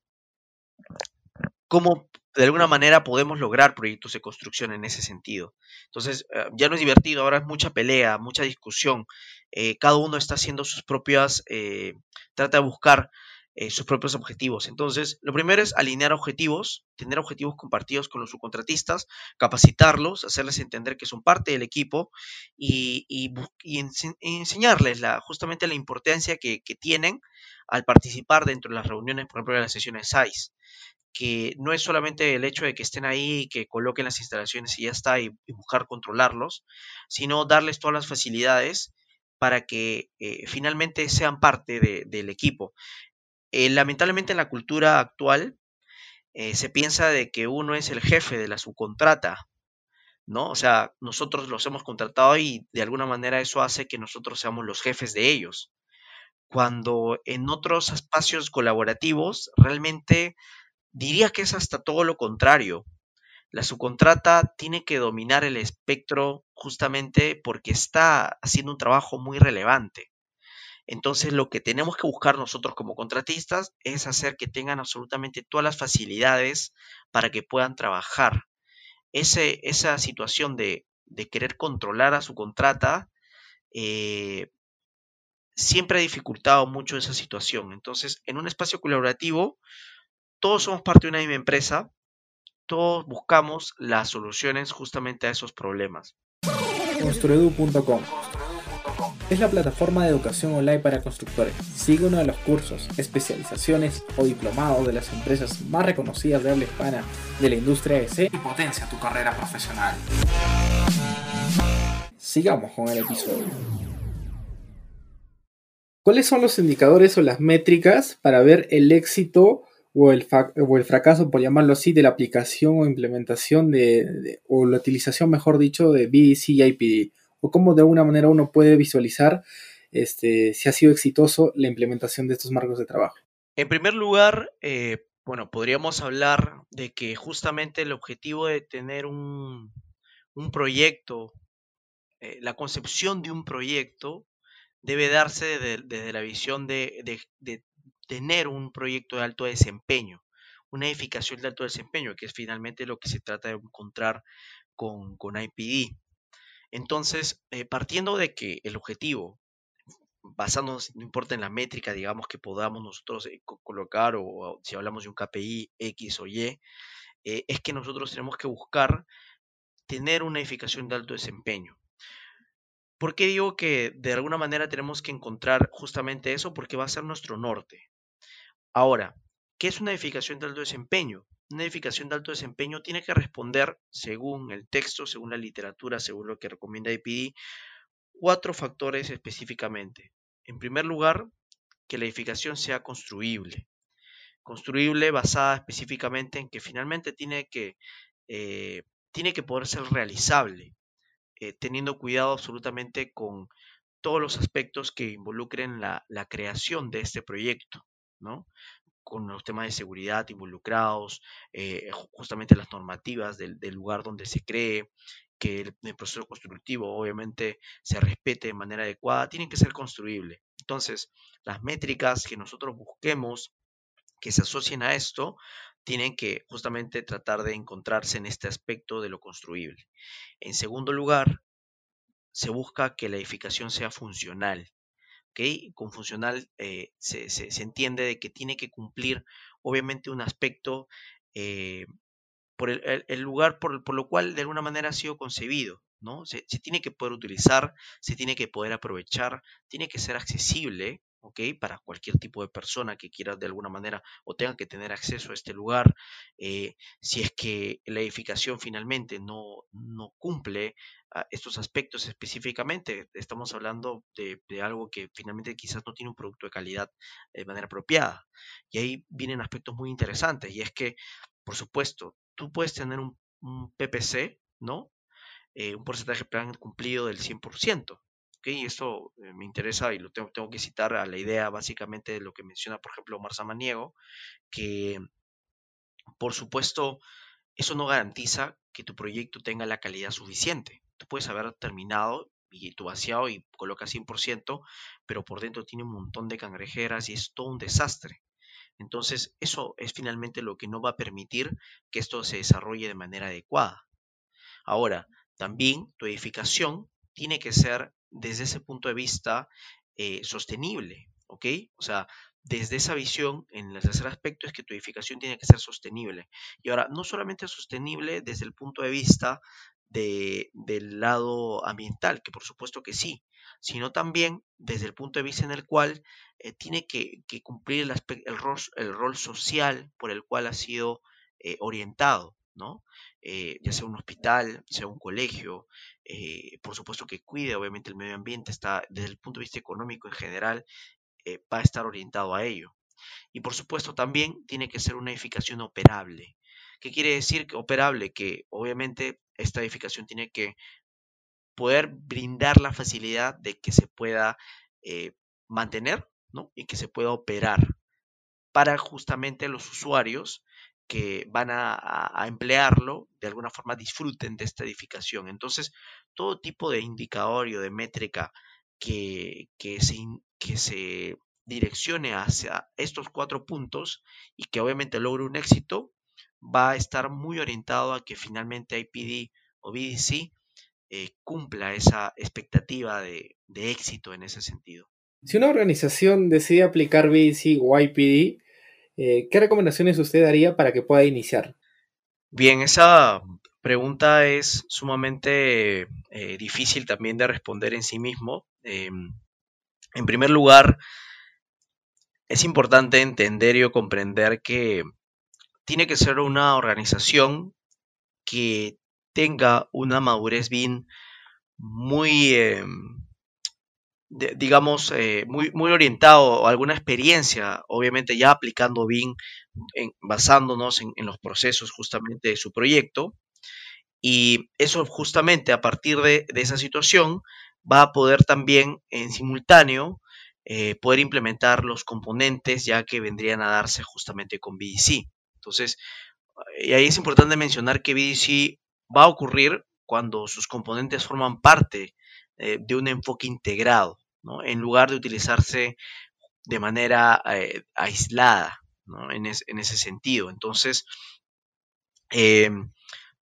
cómo de alguna manera podemos lograr proyectos de construcción en ese sentido. Entonces, eh, ya no es divertido, ahora es mucha pelea, mucha discusión. Eh, cada uno está haciendo sus propias, trata de buscar eh, sus propios objetivos. Entonces, lo primero es alinear objetivos, tener objetivos compartidos con los subcontratistas, capacitarlos, hacerles entender que son parte del equipo y, enseñarles la, justamente la importancia que, tienen al participar dentro de las reuniones, por ejemplo, de las sesiones SAIS que no es solamente el hecho de que estén ahí, que coloquen las instalaciones y ya está, y, buscar controlarlos, sino darles todas las facilidades para que eh, finalmente sean parte del equipo. Eh, lamentablemente en la cultura actual eh, se piensa de que uno es el jefe de la subcontrata, ¿no? O sea, nosotros los hemos contratado y de alguna manera eso hace que nosotros seamos los jefes de ellos. Cuando en otros espacios colaborativos realmente diría que es hasta todo lo contrario. La subcontrata tiene que dominar el espectro justamente porque está haciendo un trabajo muy relevante. Entonces, lo que tenemos que buscar nosotros como contratistas es hacer que tengan absolutamente todas las facilidades para que puedan trabajar. esa situación de, querer controlar a su contrata eh, siempre ha dificultado mucho esa situación. Entonces, en un espacio colaborativo, todos somos parte de una misma empresa, todos buscamos las soluciones justamente a esos problemas. Es la plataforma de educación online para constructores. Sigue uno de los cursos, especializaciones o diplomados de las empresas más reconocidas de habla hispana de la industria EC y potencia tu carrera profesional. Sigamos con el episodio. ¿Cuáles son los indicadores o las métricas para ver el éxito o el, fracaso, por llamarlo así, de la aplicación o implementación de, o la utilización, mejor dicho, de BDC y IPD? ¿O cómo de alguna manera uno puede visualizar este, si ha sido exitoso la implementación de estos marcos de trabajo? En primer lugar, eh, bueno, podríamos hablar de que justamente el objetivo de tener un, un proyecto, eh, la concepción de un proyecto, debe darse desde, la visión de, tener un proyecto de alto desempeño, una edificación de alto desempeño, que es finalmente lo que se trata de encontrar con, con IPD. Entonces, eh, partiendo de que el objetivo, basándonos, no importa en la métrica, digamos, que podamos nosotros eh, colocar, o, si hablamos de un KPI X o Y, eh, es que nosotros tenemos que buscar tener una edificación de alto desempeño. ¿Por qué digo que de alguna manera tenemos que encontrar justamente eso? Porque va a ser nuestro norte. Ahora, ¿qué es una edificación de alto desempeño? Una edificación de alto desempeño tiene que responder, según el texto, según la literatura, según lo que recomienda IPD, cuatro factores específicamente. En primer lugar, que la edificación sea construible. Construible basada específicamente en que finalmente tiene que, eh, tiene que poder ser realizable. Eh, teniendo cuidado absolutamente con todos los aspectos que involucren la, creación de este proyecto, ¿no? Con los temas de seguridad involucrados, eh, justamente las normativas del, lugar donde se cree, que el, proceso constructivo obviamente se respete de manera adecuada, tienen que ser construibles. Entonces, las métricas que nosotros busquemos que se asocien a esto, tienen que justamente tratar de encontrarse en este aspecto de lo construible. En segundo lugar, se busca que la edificación sea funcional. Con funcional eh, se, entiende de que tiene que cumplir obviamente un aspecto eh, por el, lugar por, por, lo cual de alguna manera ha sido concebido. ¿no? Se, se, tiene que poder utilizar, se tiene que poder aprovechar, tiene que ser accesible para cualquier tipo de persona que quiera de alguna manera o tenga que tener acceso a este lugar, eh, si es que la edificación finalmente no, no cumple ah, estos aspectos específicamente, estamos hablando de, algo que finalmente quizás no tiene un producto de calidad de manera apropiada. Y ahí vienen aspectos muy interesantes, y es que, por supuesto, tú puedes tener un, PPC, ¿no? Eh, un porcentaje de plan cumplido del 100%, y esto eh, me interesa y lo tengo, tengo, que citar a la idea básicamente de lo que menciona, por ejemplo, Omar Samaniego, que por supuesto eso no garantiza que tu proyecto tenga la calidad suficiente. Tú puedes haber terminado y tu vaciado y coloca 100%, pero por dentro tiene un montón de cangrejeras y es todo un desastre. Entonces, eso es finalmente lo que no va a permitir que esto se desarrolle de manera adecuada. Ahora, también tu edificación tiene que ser desde ese punto de vista eh, sostenible, ¿ok? O sea, desde esa visión, en el tercer aspecto es que tu edificación tiene que ser sostenible. Y ahora, no solamente sostenible desde el punto de vista de, del lado ambiental, que por supuesto que sí, sino también desde el punto de vista en el cual eh, tiene que, cumplir el, el, rol, el, rol, social por el cual ha sido eh, orientado, ¿no? Ya sea un hospital, sea un colegio, eh, por supuesto que cuide obviamente el medio ambiente, está desde el punto de vista económico en general, eh, va a estar orientado a ello. Y por supuesto también tiene que ser una edificación operable. ¿Qué quiere decir que operable? Que obviamente esta edificación tiene que poder brindar la facilidad de que se pueda eh, mantener ¿no? y que se pueda operar para justamente los usuarios que van a, emplearlo, de alguna forma disfruten de esta edificación. Entonces, todo tipo de indicador o de métrica que, que, se, que se direccione hacia estos cuatro puntos y que obviamente logre un éxito, va a estar muy orientado a que finalmente IPD o BDC eh, cumpla esa expectativa de, de éxito en ese sentido. Si una organización decide aplicar BDC o IPD, Eh, ¿Qué recomendaciones usted daría para que pueda iniciar? Bien, esa pregunta es sumamente eh, difícil también de responder en sí mismo. Em, en primer lugar, es importante entender y comprender que tiene que ser una organización que tenga una madurez bien muy, digamos, eh, muy, muy orientado a alguna experiencia, obviamente ya aplicando bien, basándonos en, los procesos justamente de su proyecto. Y eso justamente a partir de, esa situación va a poder también en simultáneo eh, poder implementar los componentes ya que vendrían a darse justamente con BDC. Entonces, y ahí es importante mencionar que BDC va a ocurrir cuando sus componentes forman parte eh, de un enfoque integrado, en lugar de utilizarse de manera eh, aislada en, ese sentido. Entonces, eh,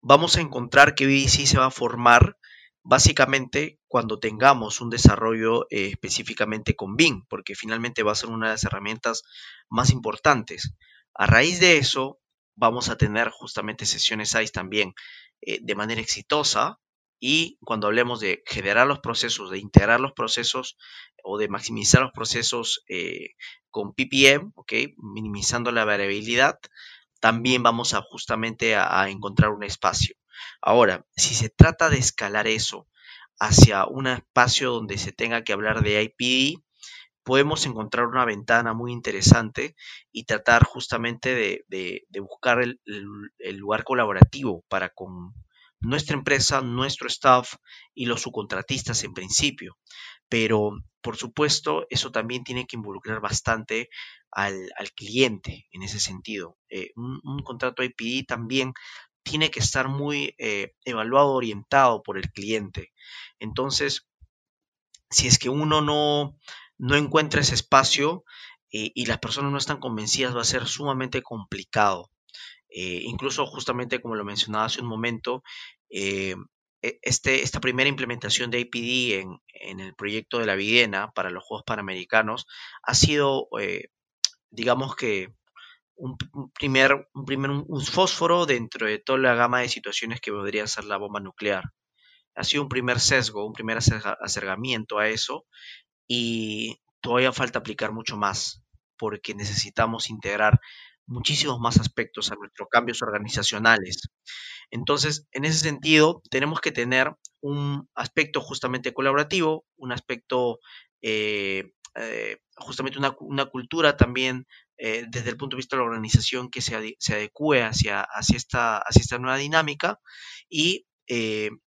vamos a encontrar que BDC se va a formar básicamente cuando tengamos un desarrollo específicamente con BIM, porque finalmente va a ser una de las herramientas más importantes. A raíz de eso, vamos a tener justamente sesiones ICE también eh, de manera exitosa y cuando hablemos de generar los procesos, de integrar los procesos o de maximizar los procesos eh, con PPM, minimizando la variabilidad, también vamos a justamente a, encontrar un espacio. Ahora, si se trata de escalar eso hacia un espacio donde se tenga que hablar de IPD, podemos encontrar una ventana muy interesante y tratar justamente de, buscar el, lugar colaborativo para con nuestra empresa, nuestro staff y los subcontratistas en principio. Pero, por supuesto, eso también tiene que involucrar bastante al, cliente en ese sentido. Eh, un, contrato IPD también tiene que estar muy eh, evaluado, orientado por el cliente. Entonces, si es que uno no, no encuentra ese espacio eh, y las personas no están convencidas, va a ser sumamente complicado. Eh, incluso justamente como lo mencionaba hace un momento, eh, e, este, esta primera implementación de APD en, en, el proyecto de la Videna para los Juegos Panamericanos ha sido, digamos que, un, primer, un, primer un fósforo dentro de toda la gama de situaciones que podría ser la bomba nuclear. Ha sido un primer sesgo, un primer acercamiento a eso y todavía falta aplicar mucho más porque necesitamos integrar muchísimos más aspectos a nuestros cambios organizacionales. Entonces, en ese sentido, tenemos que tener un aspecto justamente colaborativo, un aspecto, eh, eh, justamente una, cultura también eh, desde el punto de vista de la organización que se, se adecue hacia, hacia, esta, hacia esta nueva dinámica y,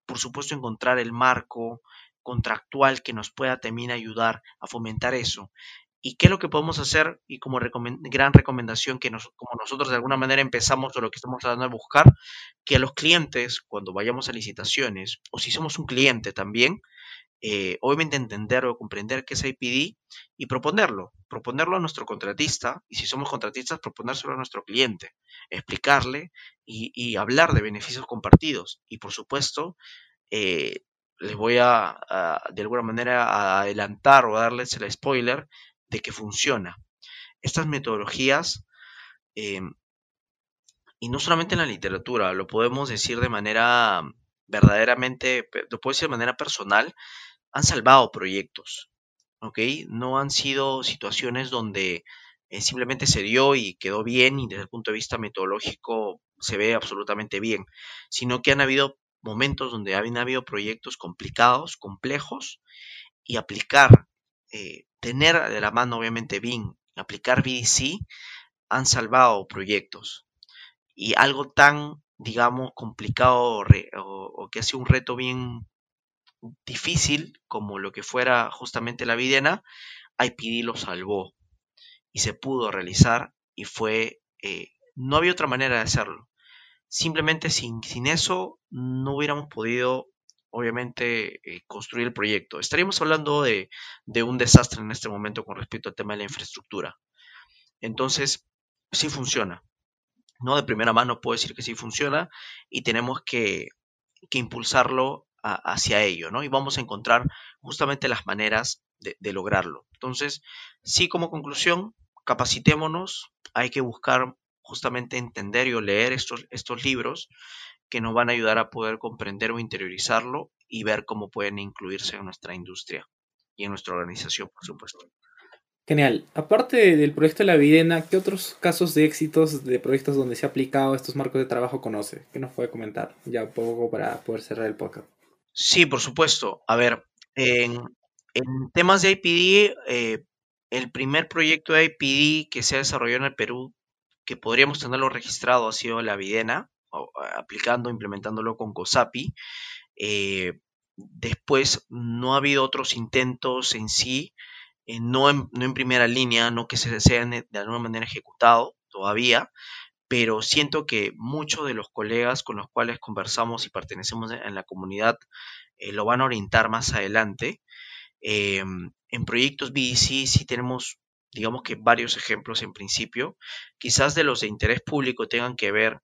por supuesto, encontrar el marco, contractual que nos pueda también ayudar a fomentar eso. ¿Y qué es lo que podemos hacer? Y como gran recomendación que como nosotros de alguna manera empezamos o lo que estamos tratando de buscar, que a los clientes, cuando vayamos a licitaciones, o si somos un cliente también, eh, obviamente entender o comprender qué es IPD y proponerlo, proponerlo a nuestro contratista, y si somos contratistas, proponérselo a nuestro cliente, explicarle y, hablar de beneficios compartidos. Y por supuesto, eh, les voy a, de alguna manera adelantar o darles el spoiler de que funciona. Estas metodologías, em, y no solamente en la literatura, lo podemos decir de manera verdaderamente, lo puedo decir de manera personal, han salvado proyectos, ¿ok? No han sido situaciones donde eh, simplemente se dio y quedó bien y desde el punto de vista metodológico se ve absolutamente bien, sino que han habido momentos donde habían habido proyectos complicados, complejos, y aplicar, eh, tener de la mano obviamente BIM, aplicar BDC, han salvado proyectos. Y algo tan, digamos, complicado o, que ha sido un reto bien difícil como lo que fuera justamente la Videna, IPD lo salvó y se pudo realizar y fue, eh, no había otra manera de hacerlo. Simplemente sin, sin eso no hubiéramos podido, obviamente, eh, construir el proyecto. Estaríamos hablando de, un desastre en este momento con respecto al tema de la infraestructura. Entonces, sí funciona. No de primera mano puedo decir que sí funciona y tenemos que, impulsarlo hacia ello, ¿no? Y vamos a encontrar justamente las maneras de, de, lograrlo. Entonces, sí como conclusión, capacitémonos, hay que buscar justamente entender y leer estos, estos libros que nos van a ayudar a poder comprender o interiorizarlo y ver cómo pueden incluirse en nuestra industria y en nuestra organización, por supuesto. Genial. Aparte del proyecto de la Videna, ¿qué otros casos de éxitos de proyectos donde se ha aplicado estos marcos de trabajo conoce? ¿Qué nos puede comentar? Ya poco para poder cerrar el podcast. Sí, por supuesto. A ver, en, temas de IPD, eh, el primer proyecto de IPD que se ha desarrollado en el Perú, que podríamos tenerlo registrado, ha sido la Videna, aplicando, implementándolo con COSAPI. Eh, después no ha habido otros intentos en sí eh, no, en, no, en, primera línea, no que se sean de alguna manera ejecutado todavía, pero siento que muchos de los colegas con los cuales conversamos y pertenecemos en la comunidad eh, lo van a orientar más adelante. Em, en proyectos BDC sí tenemos, digamos que varios ejemplos en principio. Quizás de los de interés público tengan que ver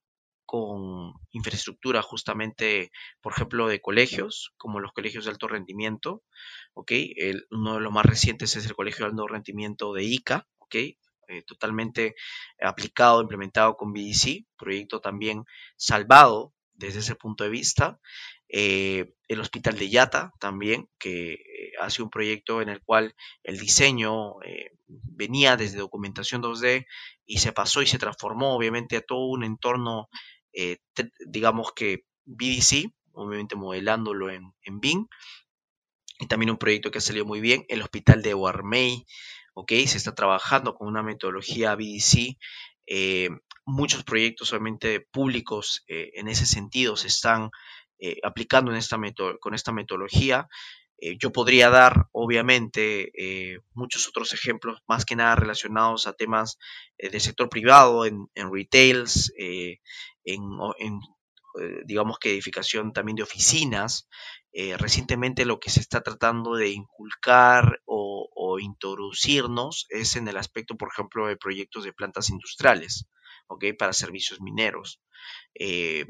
con infraestructura justamente, por ejemplo, de colegios, como los colegios de alto rendimiento, ¿ok? uno de los más recientes es el Colegio de Alto Rendimiento de ICA, ¿ok? Eh, totalmente aplicado, implementado con BDC, proyecto también salvado desde ese punto de vista. Eh, el Hospital de Yata también, que eh, hace un proyecto en el cual el diseño venía desde documentación 2D y se pasó y se transformó obviamente a todo un entorno eh, digamos que BDC, obviamente modelándolo en, en Bing. Y también un proyecto que ha salido muy bien, el hospital de Warmey, ¿ok? Se está trabajando con una metodología BDC. Eh, muchos proyectos, obviamente, públicos eh, en ese sentido se están aplicando en esta con esta metodología. Yo podría dar, obviamente, muchos otros ejemplos, más que nada relacionados a temas del sector privado, en, en retails, en, eh, digamos que edificación también de oficinas. Eh, recientemente lo que se está tratando de inculcar o, introducirnos es en el aspecto, por ejemplo, de proyectos de plantas industriales, ¿ok? Para servicios mineros. Eh,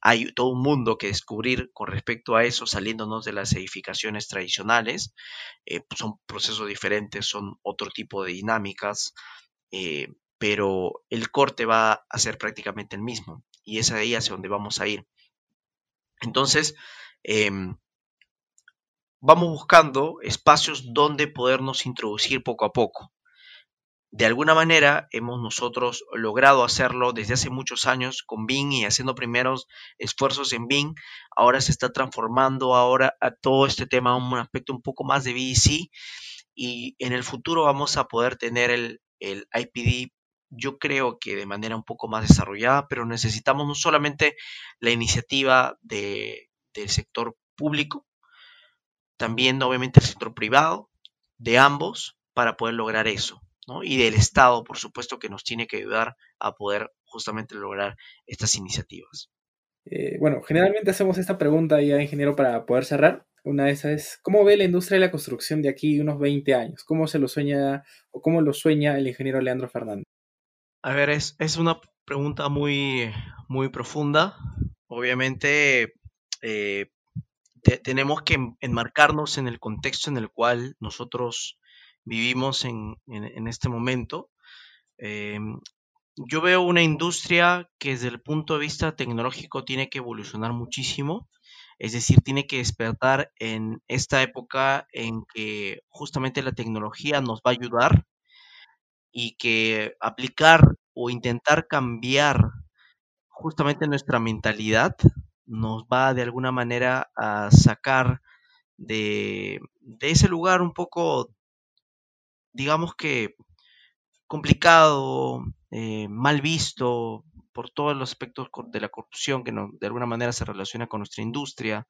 hay todo un mundo que descubrir con respecto a eso, saliéndonos de las edificaciones tradicionales. Pues son procesos diferentes, son otro tipo de dinámicas, pero el corte va a ser prácticamente el mismo y es ahí hacia donde vamos a ir. Entonces, em, vamos buscando espacios donde podernos introducir poco a poco. De alguna manera hemos nosotros logrado hacerlo desde hace muchos años con Bing y haciendo primeros esfuerzos en Bing. Ahora se está transformando ahora a todo este tema a un aspecto un poco más de BDC y en el futuro vamos a poder tener el IPD yo creo que de manera un poco más desarrollada, pero necesitamos no solamente la iniciativa del sector público, también obviamente el sector privado, de ambos, para poder lograr eso, Y del Estado, por supuesto, que nos tiene que ayudar a poder justamente lograr estas iniciativas. Eh, bueno, generalmente hacemos esta pregunta ya, ingeniero, para poder cerrar. Una de esas es, ¿cómo ve la industria de la construcción de aquí unos 20 años? ¿Cómo se lo sueña o cómo lo sueña el ingeniero Leandro Fernández? A ver, es, una pregunta muy, muy profunda. Obviamente, eh, tenemos que enmarcarnos en el contexto en el cual nosotros vivimos en, este momento. Eh, yo veo una industria que desde el punto de vista tecnológico tiene que evolucionar muchísimo, es decir, tiene que despertar en esta época en que justamente la tecnología nos va a ayudar y que aplicar o intentar cambiar justamente nuestra mentalidad nos va de alguna manera a sacar de, ese lugar un poco, digamos que complicado, eh, mal visto por todos los aspectos de la corrupción que de alguna manera se relaciona con nuestra industria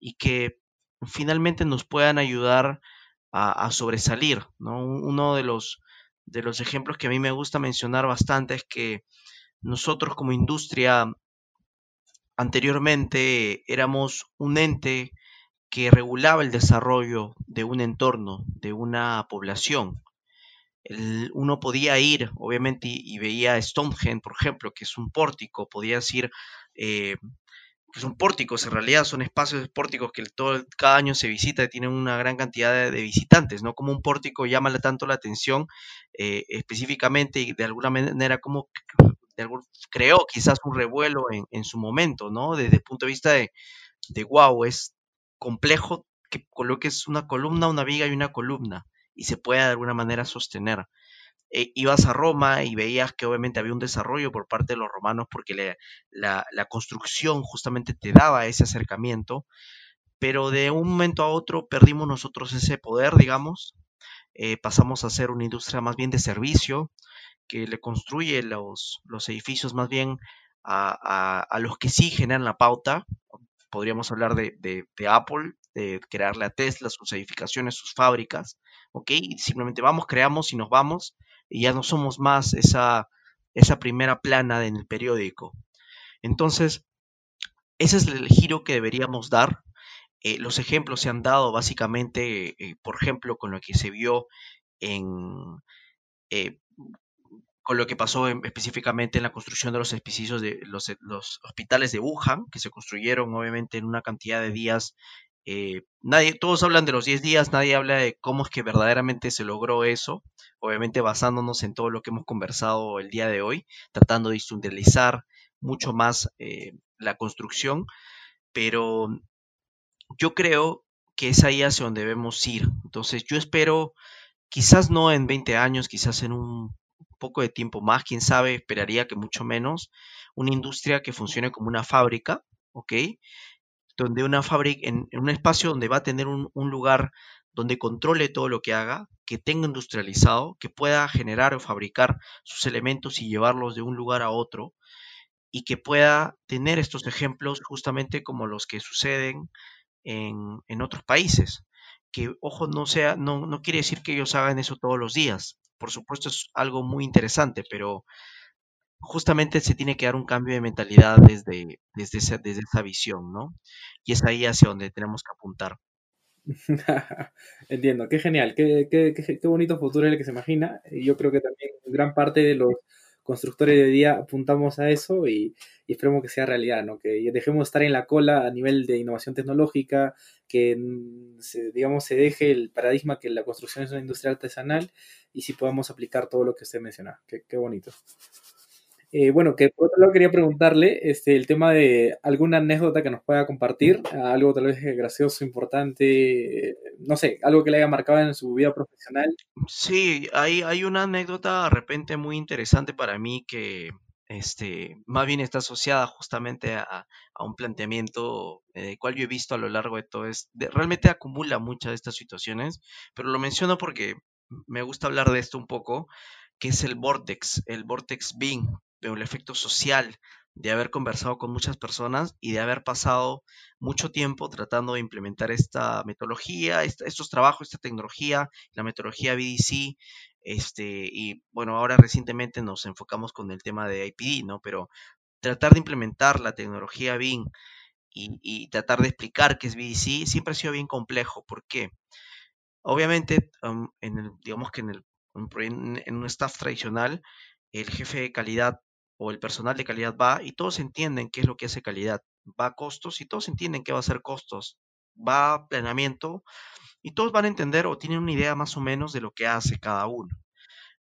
y que finalmente nos puedan ayudar a, sobresalir. ¿no? Uno de los de los ejemplos que a mí me gusta mencionar bastante es que nosotros como industria anteriormente éramos un ente que regulaba el desarrollo de un entorno, de una población. uno podía ir, obviamente, y, veía Stonehenge, por ejemplo, que es un pórtico, podías ir, eh, que son pórticos, en realidad son espacios pórticos que todo, cada año se visita y tienen una gran cantidad de, visitantes, ¿no? Como un pórtico llama tanto la atención eh, específicamente y de alguna manera como creó quizás un revuelo en, su momento, ¿no? Desde el punto de vista de, de wow, es complejo que coloques una columna, una viga y una columna y se pueda de alguna manera sostener. Eh, ibas a Roma y veías que obviamente había un desarrollo por parte de los romanos porque la, construcción justamente te daba ese acercamiento, pero de un momento a otro perdimos nosotros ese poder, digamos, eh, pasamos a ser una industria más bien de servicio, que le construye los, los edificios más bien a, los que sí generan la pauta. Podríamos hablar de, de Apple, de crearle a Tesla sus edificaciones, sus fábricas, ¿ok? Simplemente vamos, creamos y nos vamos y ya no somos más esa, esa primera plana en el periódico. Entonces, ese es el giro que deberíamos dar. Eh, los ejemplos se han dado básicamente, eh, por ejemplo, con lo que se vio en, eh, con lo que pasó específicamente en la construcción de los edificios de los, hospitales de Wuhan, que se construyeron obviamente en una cantidad de días eh, nadie, todos hablan de los 10 días, nadie habla de cómo es que verdaderamente se logró eso, obviamente basándonos en todo lo que hemos conversado el día de hoy, tratando de industrializar mucho más eh, la construcción, pero yo creo que es ahí hacia donde debemos ir. Entonces yo espero, quizás no en 20 años, quizás en un poco de tiempo más, quién sabe, esperaría que mucho menos, una industria que funcione como una fábrica, ¿ok? donde una fábrica, en, un espacio donde va a tener un, lugar donde controle todo lo que haga, que tenga industrializado, que pueda generar o fabricar sus elementos y llevarlos de un lugar a otro, y que pueda tener estos ejemplos justamente como los que suceden en, en otros países. Que, ojo, no, sea, no, no quiere decir que ellos hagan eso todos los días. Por supuesto es algo muy interesante, pero justamente se tiene que dar un cambio de mentalidad desde, desde, esa, desde esa visión, ¿no? Y es ahí hacia donde tenemos que apuntar. Entiendo, qué genial, qué, qué, qué, bonito futuro es el que se imagina. Y yo creo que también gran parte de los constructores de día apuntamos a eso y, esperemos que sea realidad, ¿no? Que dejemos de estar en la cola a nivel de innovación tecnológica, que se, digamos se deje el paradigma que la construcción es una industria artesanal y si podamos aplicar todo lo que usted menciona. Qué, qué bonito. Eh, bueno, que por otro lado quería preguntarle este, el tema de alguna anécdota que nos pueda compartir, algo tal vez gracioso, importante, no sé, algo que le haya marcado en su vida profesional. Sí, hay, hay una anécdota de repente muy interesante para mí que este, más bien está asociada justamente a, un planteamiento eh, cual yo he visto a lo largo de todo realmente acumula muchas de estas situaciones, pero lo menciono porque me gusta hablar de esto un poco, que es el Vortex, el Vortex Bing el efecto social de haber conversado con muchas personas y de haber pasado mucho tiempo tratando de implementar esta metodología, estos trabajos, esta tecnología, la metodología BDC, este, y bueno, ahora recientemente nos enfocamos con el tema de IPD, ¿no? Pero tratar de implementar la tecnología BIM y, tratar de explicar qué es BDC siempre ha sido bien complejo. ¿Por qué? Obviamente, en digamos que en, el, en un staff tradicional, el jefe de calidad o el personal de calidad va y todos entienden qué es lo que hace calidad. Va a costos y todos entienden qué va a ser costos. Va a planeamiento y todos van a entender o tienen una idea más o menos de lo que hace cada uno.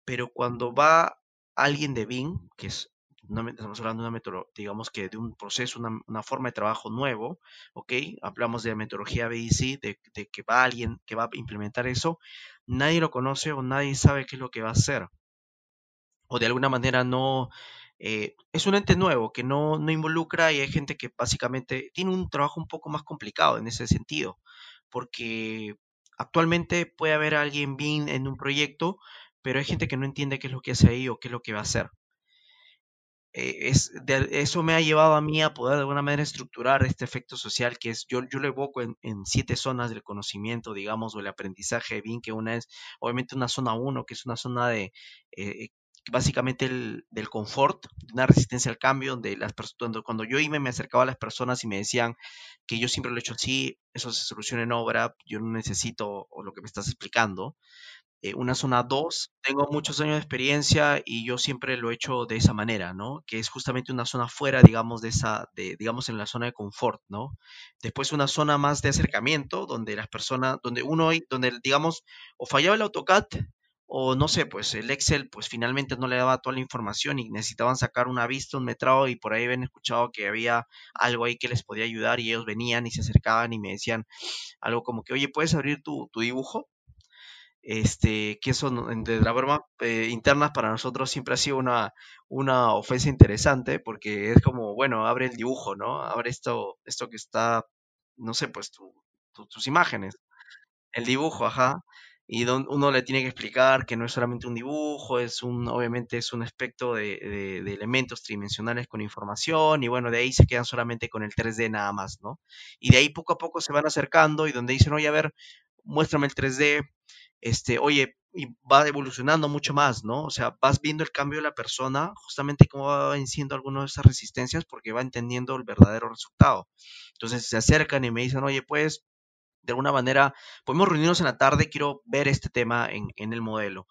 Pero cuando va alguien de BIM, que es, estamos hablando de una metodología, digamos que de un proceso, una, forma de trabajo nuevo, ¿ok? Hablamos de metodología BIC, de que va alguien que va a implementar eso, nadie lo conoce o nadie sabe qué es lo que va a hacer. O de alguna manera no, eh, es un ente nuevo que no, no, involucra y hay gente que básicamente tiene un trabajo un poco más complicado en ese sentido, porque actualmente puede haber alguien bien en un proyecto, pero hay gente que no entiende qué es lo que hace ahí o qué es lo que va a hacer. Eh, es, eso me ha llevado a mí a poder de alguna manera estructurar este efecto social que es, yo, yo lo evoco en, siete zonas del conocimiento, digamos, o el aprendizaje bien, que una es obviamente una zona 1, que es una zona de eh, básicamente el, del confort, una resistencia al cambio, donde las personas, cuando yo iba me acercaba a las personas y me decían que yo siempre lo he hecho así, eso se soluciona en obra, yo no necesito lo que me estás explicando. eh, una zona 2. Tengo muchos años de experiencia y yo siempre lo he hecho de esa manera, ¿no? Que es justamente una zona fuera, digamos, de esa, de, digamos, en la zona de confort, ¿no? Después una zona más de acercamiento, donde las personas, donde uno, donde, digamos, o fallaba el AutoCAD, o no sé, pues el Excel pues finalmente no le daba toda la información y necesitaban sacar una vista, un metrado y por ahí habían escuchado que había algo ahí que les podía ayudar y ellos venían y se acercaban y me decían algo como que, oye, ¿puedes abrir tu, tu dibujo? este, que eso de la broma eh, internas para nosotros siempre ha sido una, una ofensa interesante porque es como, bueno, abre el dibujo, ¿no? Abre esto, esto que está, no sé, pues tus imágenes, el dibujo, ajá. Y don, uno le tiene que explicar que no es solamente un dibujo, es un, obviamente es un aspecto de, de, de, elementos tridimensionales con información, y bueno, de ahí se quedan solamente con el 3D nada más, ¿no? Y de ahí poco a poco se van acercando y donde dicen, oye, a ver, muéstrame el 3D, este, oye, y va evolucionando mucho más, ¿no? O sea, vas viendo el cambio de la persona, justamente cómo va venciendo algunas de esas resistencias porque va entendiendo el verdadero resultado. Entonces se acercan y me dicen, oye, pues, de alguna manera, podemos reunirnos en la tarde, quiero ver este tema en, en el modelo.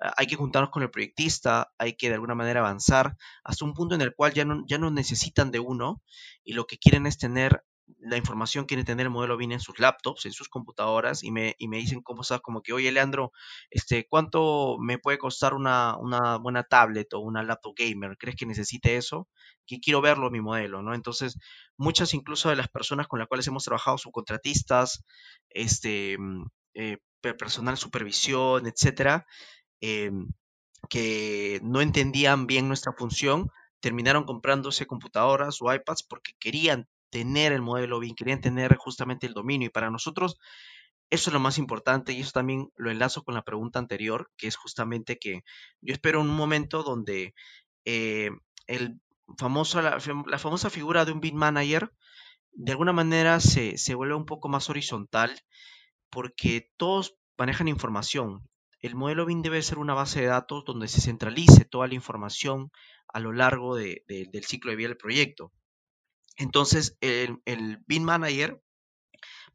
Uh, hay que juntarnos con el proyectista, hay que de alguna manera avanzar hasta un punto en el cual ya no, ya no necesitan de uno y lo que quieren es tener la información quiere tener el modelo viene en sus laptops, en sus computadoras, y me, y me dicen está, como que, oye, Leandro, este, ¿cuánto me puede costar una, una buena tablet o una laptop gamer? ¿Crees que necesite eso? Que quiero verlo mi modelo, ¿no? Entonces, muchas incluso de las personas con las cuales hemos trabajado, subcontratistas, este, mm, eh, personal supervisión, etcétera, eh, que no entendían bien nuestra función, terminaron comprándose computadoras o iPads porque querían tener el modelo bien, querían tener justamente el dominio. Y para nosotros eso es lo más importante y eso también lo enlazo con la pregunta anterior, que es justamente que yo espero un momento donde eh, el la, famosa figura de un BIM manager de alguna manera se, se vuelve un poco más horizontal porque todos manejan información. El modelo BIM debe ser una base de datos donde se centralice toda la información a lo largo de, de, del ciclo de vida del proyecto. Entonces, el, el BIM Manager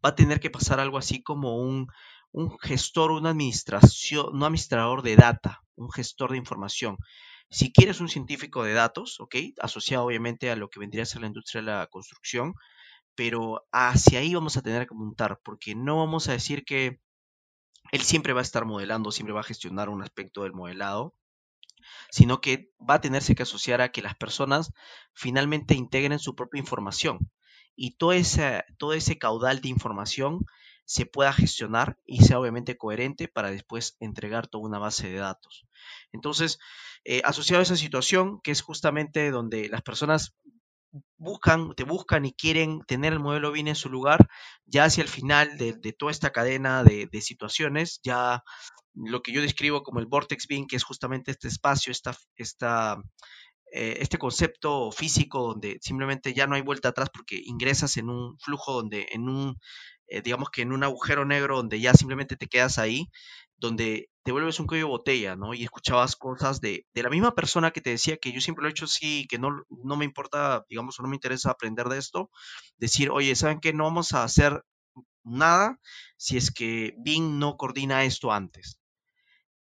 va a tener que pasar algo así como un, un gestor, una administración, un administrador de data, un gestor de información. Si quieres un científico de datos, ¿ok? Asociado obviamente a lo que vendría a ser la industria de la construcción, pero hacia ahí vamos a tener que apuntar, porque no vamos a decir que él siempre va a estar modelando, siempre va a gestionar un aspecto del modelado, sino que va a tenerse que asociar a que las personas finalmente integren su propia información y todo ese, todo ese caudal de información se pueda gestionar y sea obviamente coherente para después entregar toda una base de datos. Entonces, eh, asociado a esa situación, que es justamente donde las personas buscan, te buscan y quieren tener el modelo bien en su lugar, ya hacia el final de, de toda esta cadena de, de, situaciones, ya lo que yo describo como el vortex bin, que es justamente este espacio, esta, esta, eh, este concepto físico donde simplemente ya no hay vuelta atrás porque ingresas en un flujo donde, en un, eh, digamos que en un agujero negro donde ya simplemente te quedas ahí, donde te vuelves un cuello botella, ¿no? Y escuchabas cosas de, de, la misma persona que te decía que yo siempre lo he hecho así, que no, no me importa, digamos, o no me interesa aprender de esto, decir, oye, ¿saben qué? No vamos a hacer nada si es que Bing no coordina esto antes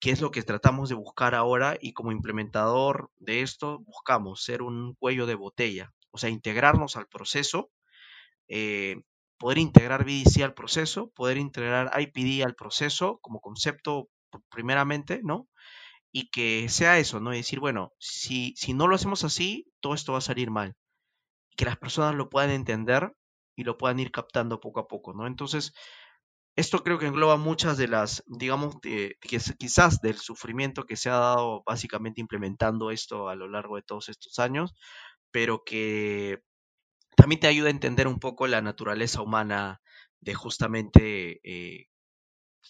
qué es lo que tratamos de buscar ahora y como implementador de esto buscamos ser un cuello de botella, o sea, integrarnos al proceso, eh, poder integrar BDC al proceso, poder integrar IPD al proceso como concepto primeramente, ¿no? Y que sea eso, ¿no? Y decir, bueno, si, si no lo hacemos así, todo esto va a salir mal. Que las personas lo puedan entender y lo puedan ir captando poco a poco, ¿no? Entonces, esto creo que engloba muchas de las, digamos, de, quizás del sufrimiento que se ha dado básicamente implementando esto a lo largo de todos estos años, pero que también te ayuda a entender un poco la naturaleza humana de justamente, eh,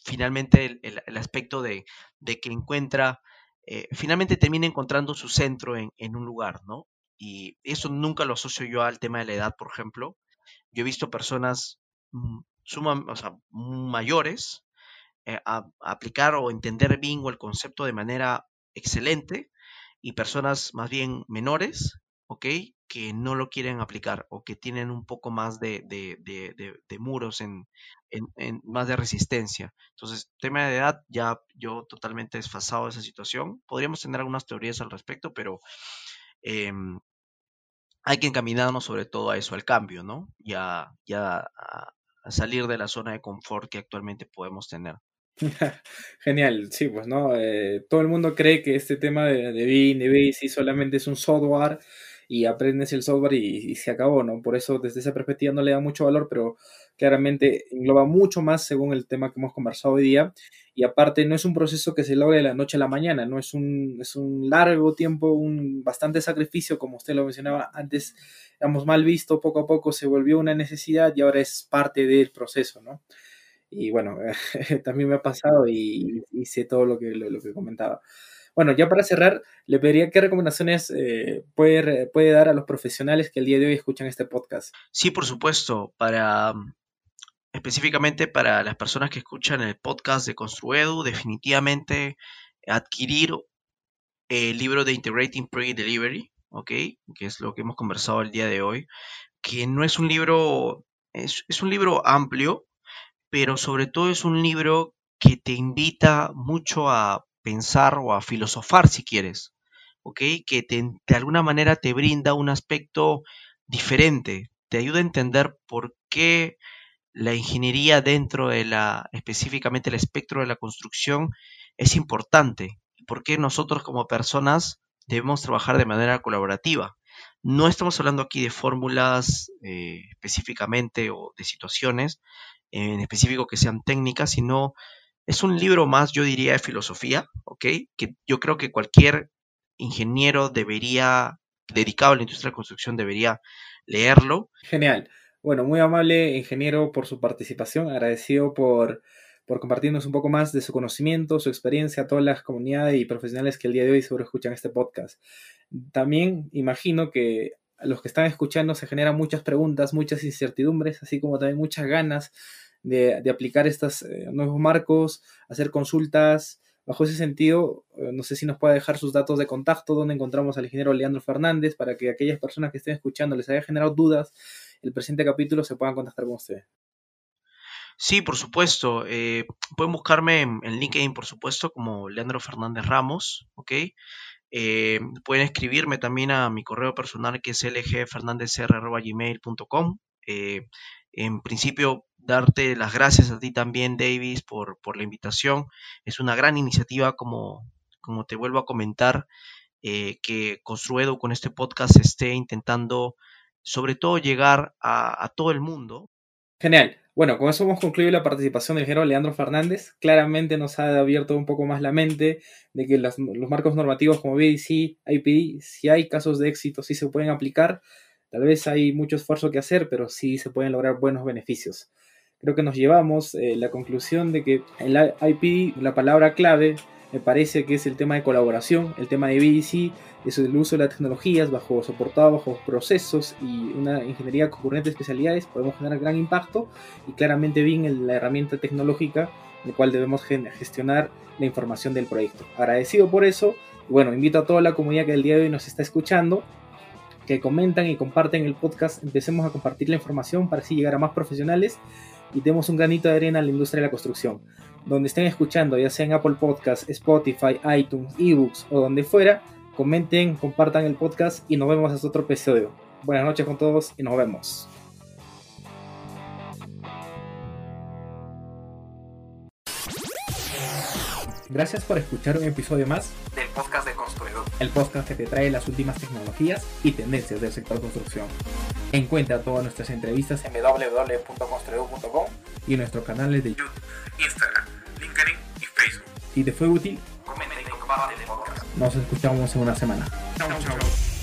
finalmente, el, aspecto de, que encuentra, eh, finalmente termina encontrando su centro en, en un lugar, ¿no? Y eso nunca lo asocio yo al tema de la edad, por ejemplo. Yo he visto personas mm, suman, o sea, mayores eh, a, a, aplicar o entender bingo el concepto de manera excelente y personas más bien menores, ¿ok? que no lo quieren aplicar o que tienen un poco más de, muros, en, más de resistencia. Entonces, tema de edad, ya yo totalmente desfasado de esa situación. Podríamos tener algunas teorías al respecto, pero em, hay que encaminarnos sobre todo a eso, al cambio, ¿no? Ya, ya a, salir de la zona de confort que actualmente podemos tener. Genial, sí, pues no, eh, todo el mundo cree que este tema de, de BASIC solamente es un software y aprendes el software y, se acabó, ¿no? Por eso desde esa perspectiva no le da mucho valor, pero claramente engloba mucho más según el tema que hemos conversado hoy día. Y aparte no es un proceso que se logra de la noche a la mañana, no es un, es un largo tiempo, un bastante sacrificio, como usted lo mencionaba antes, éramos mal visto, poco a poco se volvió una necesidad y ahora es parte del proceso, ¿no? Y bueno, también me ha pasado y, sé todo lo que, lo que comentaba. Bueno, ya para cerrar, le pediría qué recomendaciones eh, puede, puede dar a los profesionales que el día de hoy escuchan este podcast. Sí, por supuesto, para específicamente para las personas que escuchan el podcast de Construedu, definitivamente adquirir el libro de Integrating Pre-Delivery, ¿ok? Que es lo que hemos conversado el día de hoy, que no es un libro, es, es un libro amplio, pero sobre todo es un libro que te invita mucho a pensar o a filosofar si quieres, ¿ok? Que de alguna manera te brinda un aspecto diferente, te ayuda a entender por qué la ingeniería dentro de la, específicamente el espectro de la construcción, es importante y por qué nosotros como personas debemos trabajar de manera colaborativa. No estamos hablando aquí de fórmulas eh, específicamente o de situaciones en específico que sean técnicas, sino es un libro más, yo diría, de filosofía, ¿ok? Que yo creo que cualquier ingeniero debería, dedicado a la industria de la construcción, debería leerlo. Genial. Bueno, muy amable ingeniero por su participación, agradecido por, por compartirnos un poco más de su conocimiento, su experiencia a todas las comunidades y profesionales que el día de hoy seguro escuchan este podcast. También imagino que a los que están escuchando se generan muchas preguntas, muchas incertidumbres, así como también muchas ganas de, aplicar estos eh, nuevos marcos, hacer consultas. Bajo ese sentido, eh, no sé si nos puede dejar sus datos de contacto, donde encontramos al ingeniero Leandro Fernández, para que aquellas personas que estén escuchando les haya generado dudas, el presente capítulo se puedan contactar con usted. Sí, por supuesto. Eh, pueden buscarme en, LinkedIn, por supuesto, como Leandro Fernández Ramos, ¿ok? pueden escribirme también a mi correo personal que es lgfernandezr.gmail.com. Eh, en principio, darte las gracias a ti también, Davis, por, la invitación. Es una gran iniciativa, como, como te vuelvo a comentar, eh, que Construedo con este podcast esté intentando, sobre todo, llegar a, todo el mundo. Genial. Bueno, con eso hemos concluido la participación del ingeniero Leandro Fernández. Claramente nos ha abierto un poco más la mente de que los marcos normativos como BDC, IPD, si hay casos de éxito, sí se pueden aplicar. Tal vez hay mucho esfuerzo que hacer, pero sí se pueden lograr buenos beneficios. Creo que nos llevamos eh, la conclusión de que en la IP la palabra clave me parece que es el tema de colaboración, el tema de BDC, es el uso de las tecnologías bajo soportado bajo procesos y una ingeniería concurrente de especialidades podemos generar gran impacto y claramente bien la herramienta tecnológica en la cual debemos gestionar la información del proyecto. Agradecido por eso, bueno, invito a toda la comunidad que el día de hoy nos está escuchando que comentan y comparten el podcast, empecemos a compartir la información para así llegar a más profesionales y demos un granito de arena a la industria de la construcción. Donde estén escuchando, ya sea en Apple Podcasts, Spotify, iTunes, eBooks o donde fuera, comenten, compartan el podcast y nos vemos hasta otro episodio. Buenas noches con todos y nos vemos. Gracias por escuchar un episodio más del podcast de Construidor. El podcast que te trae las últimas tecnologías y tendencias del sector construcción. Encuentra todas nuestras entrevistas en www.construidor.com y en nuestros canales de YouTube, Instagram, LinkedIn y Facebook. Si te fue útil, comenta y comparte el podcast. Nos escuchamos en una semana. Chao, chao.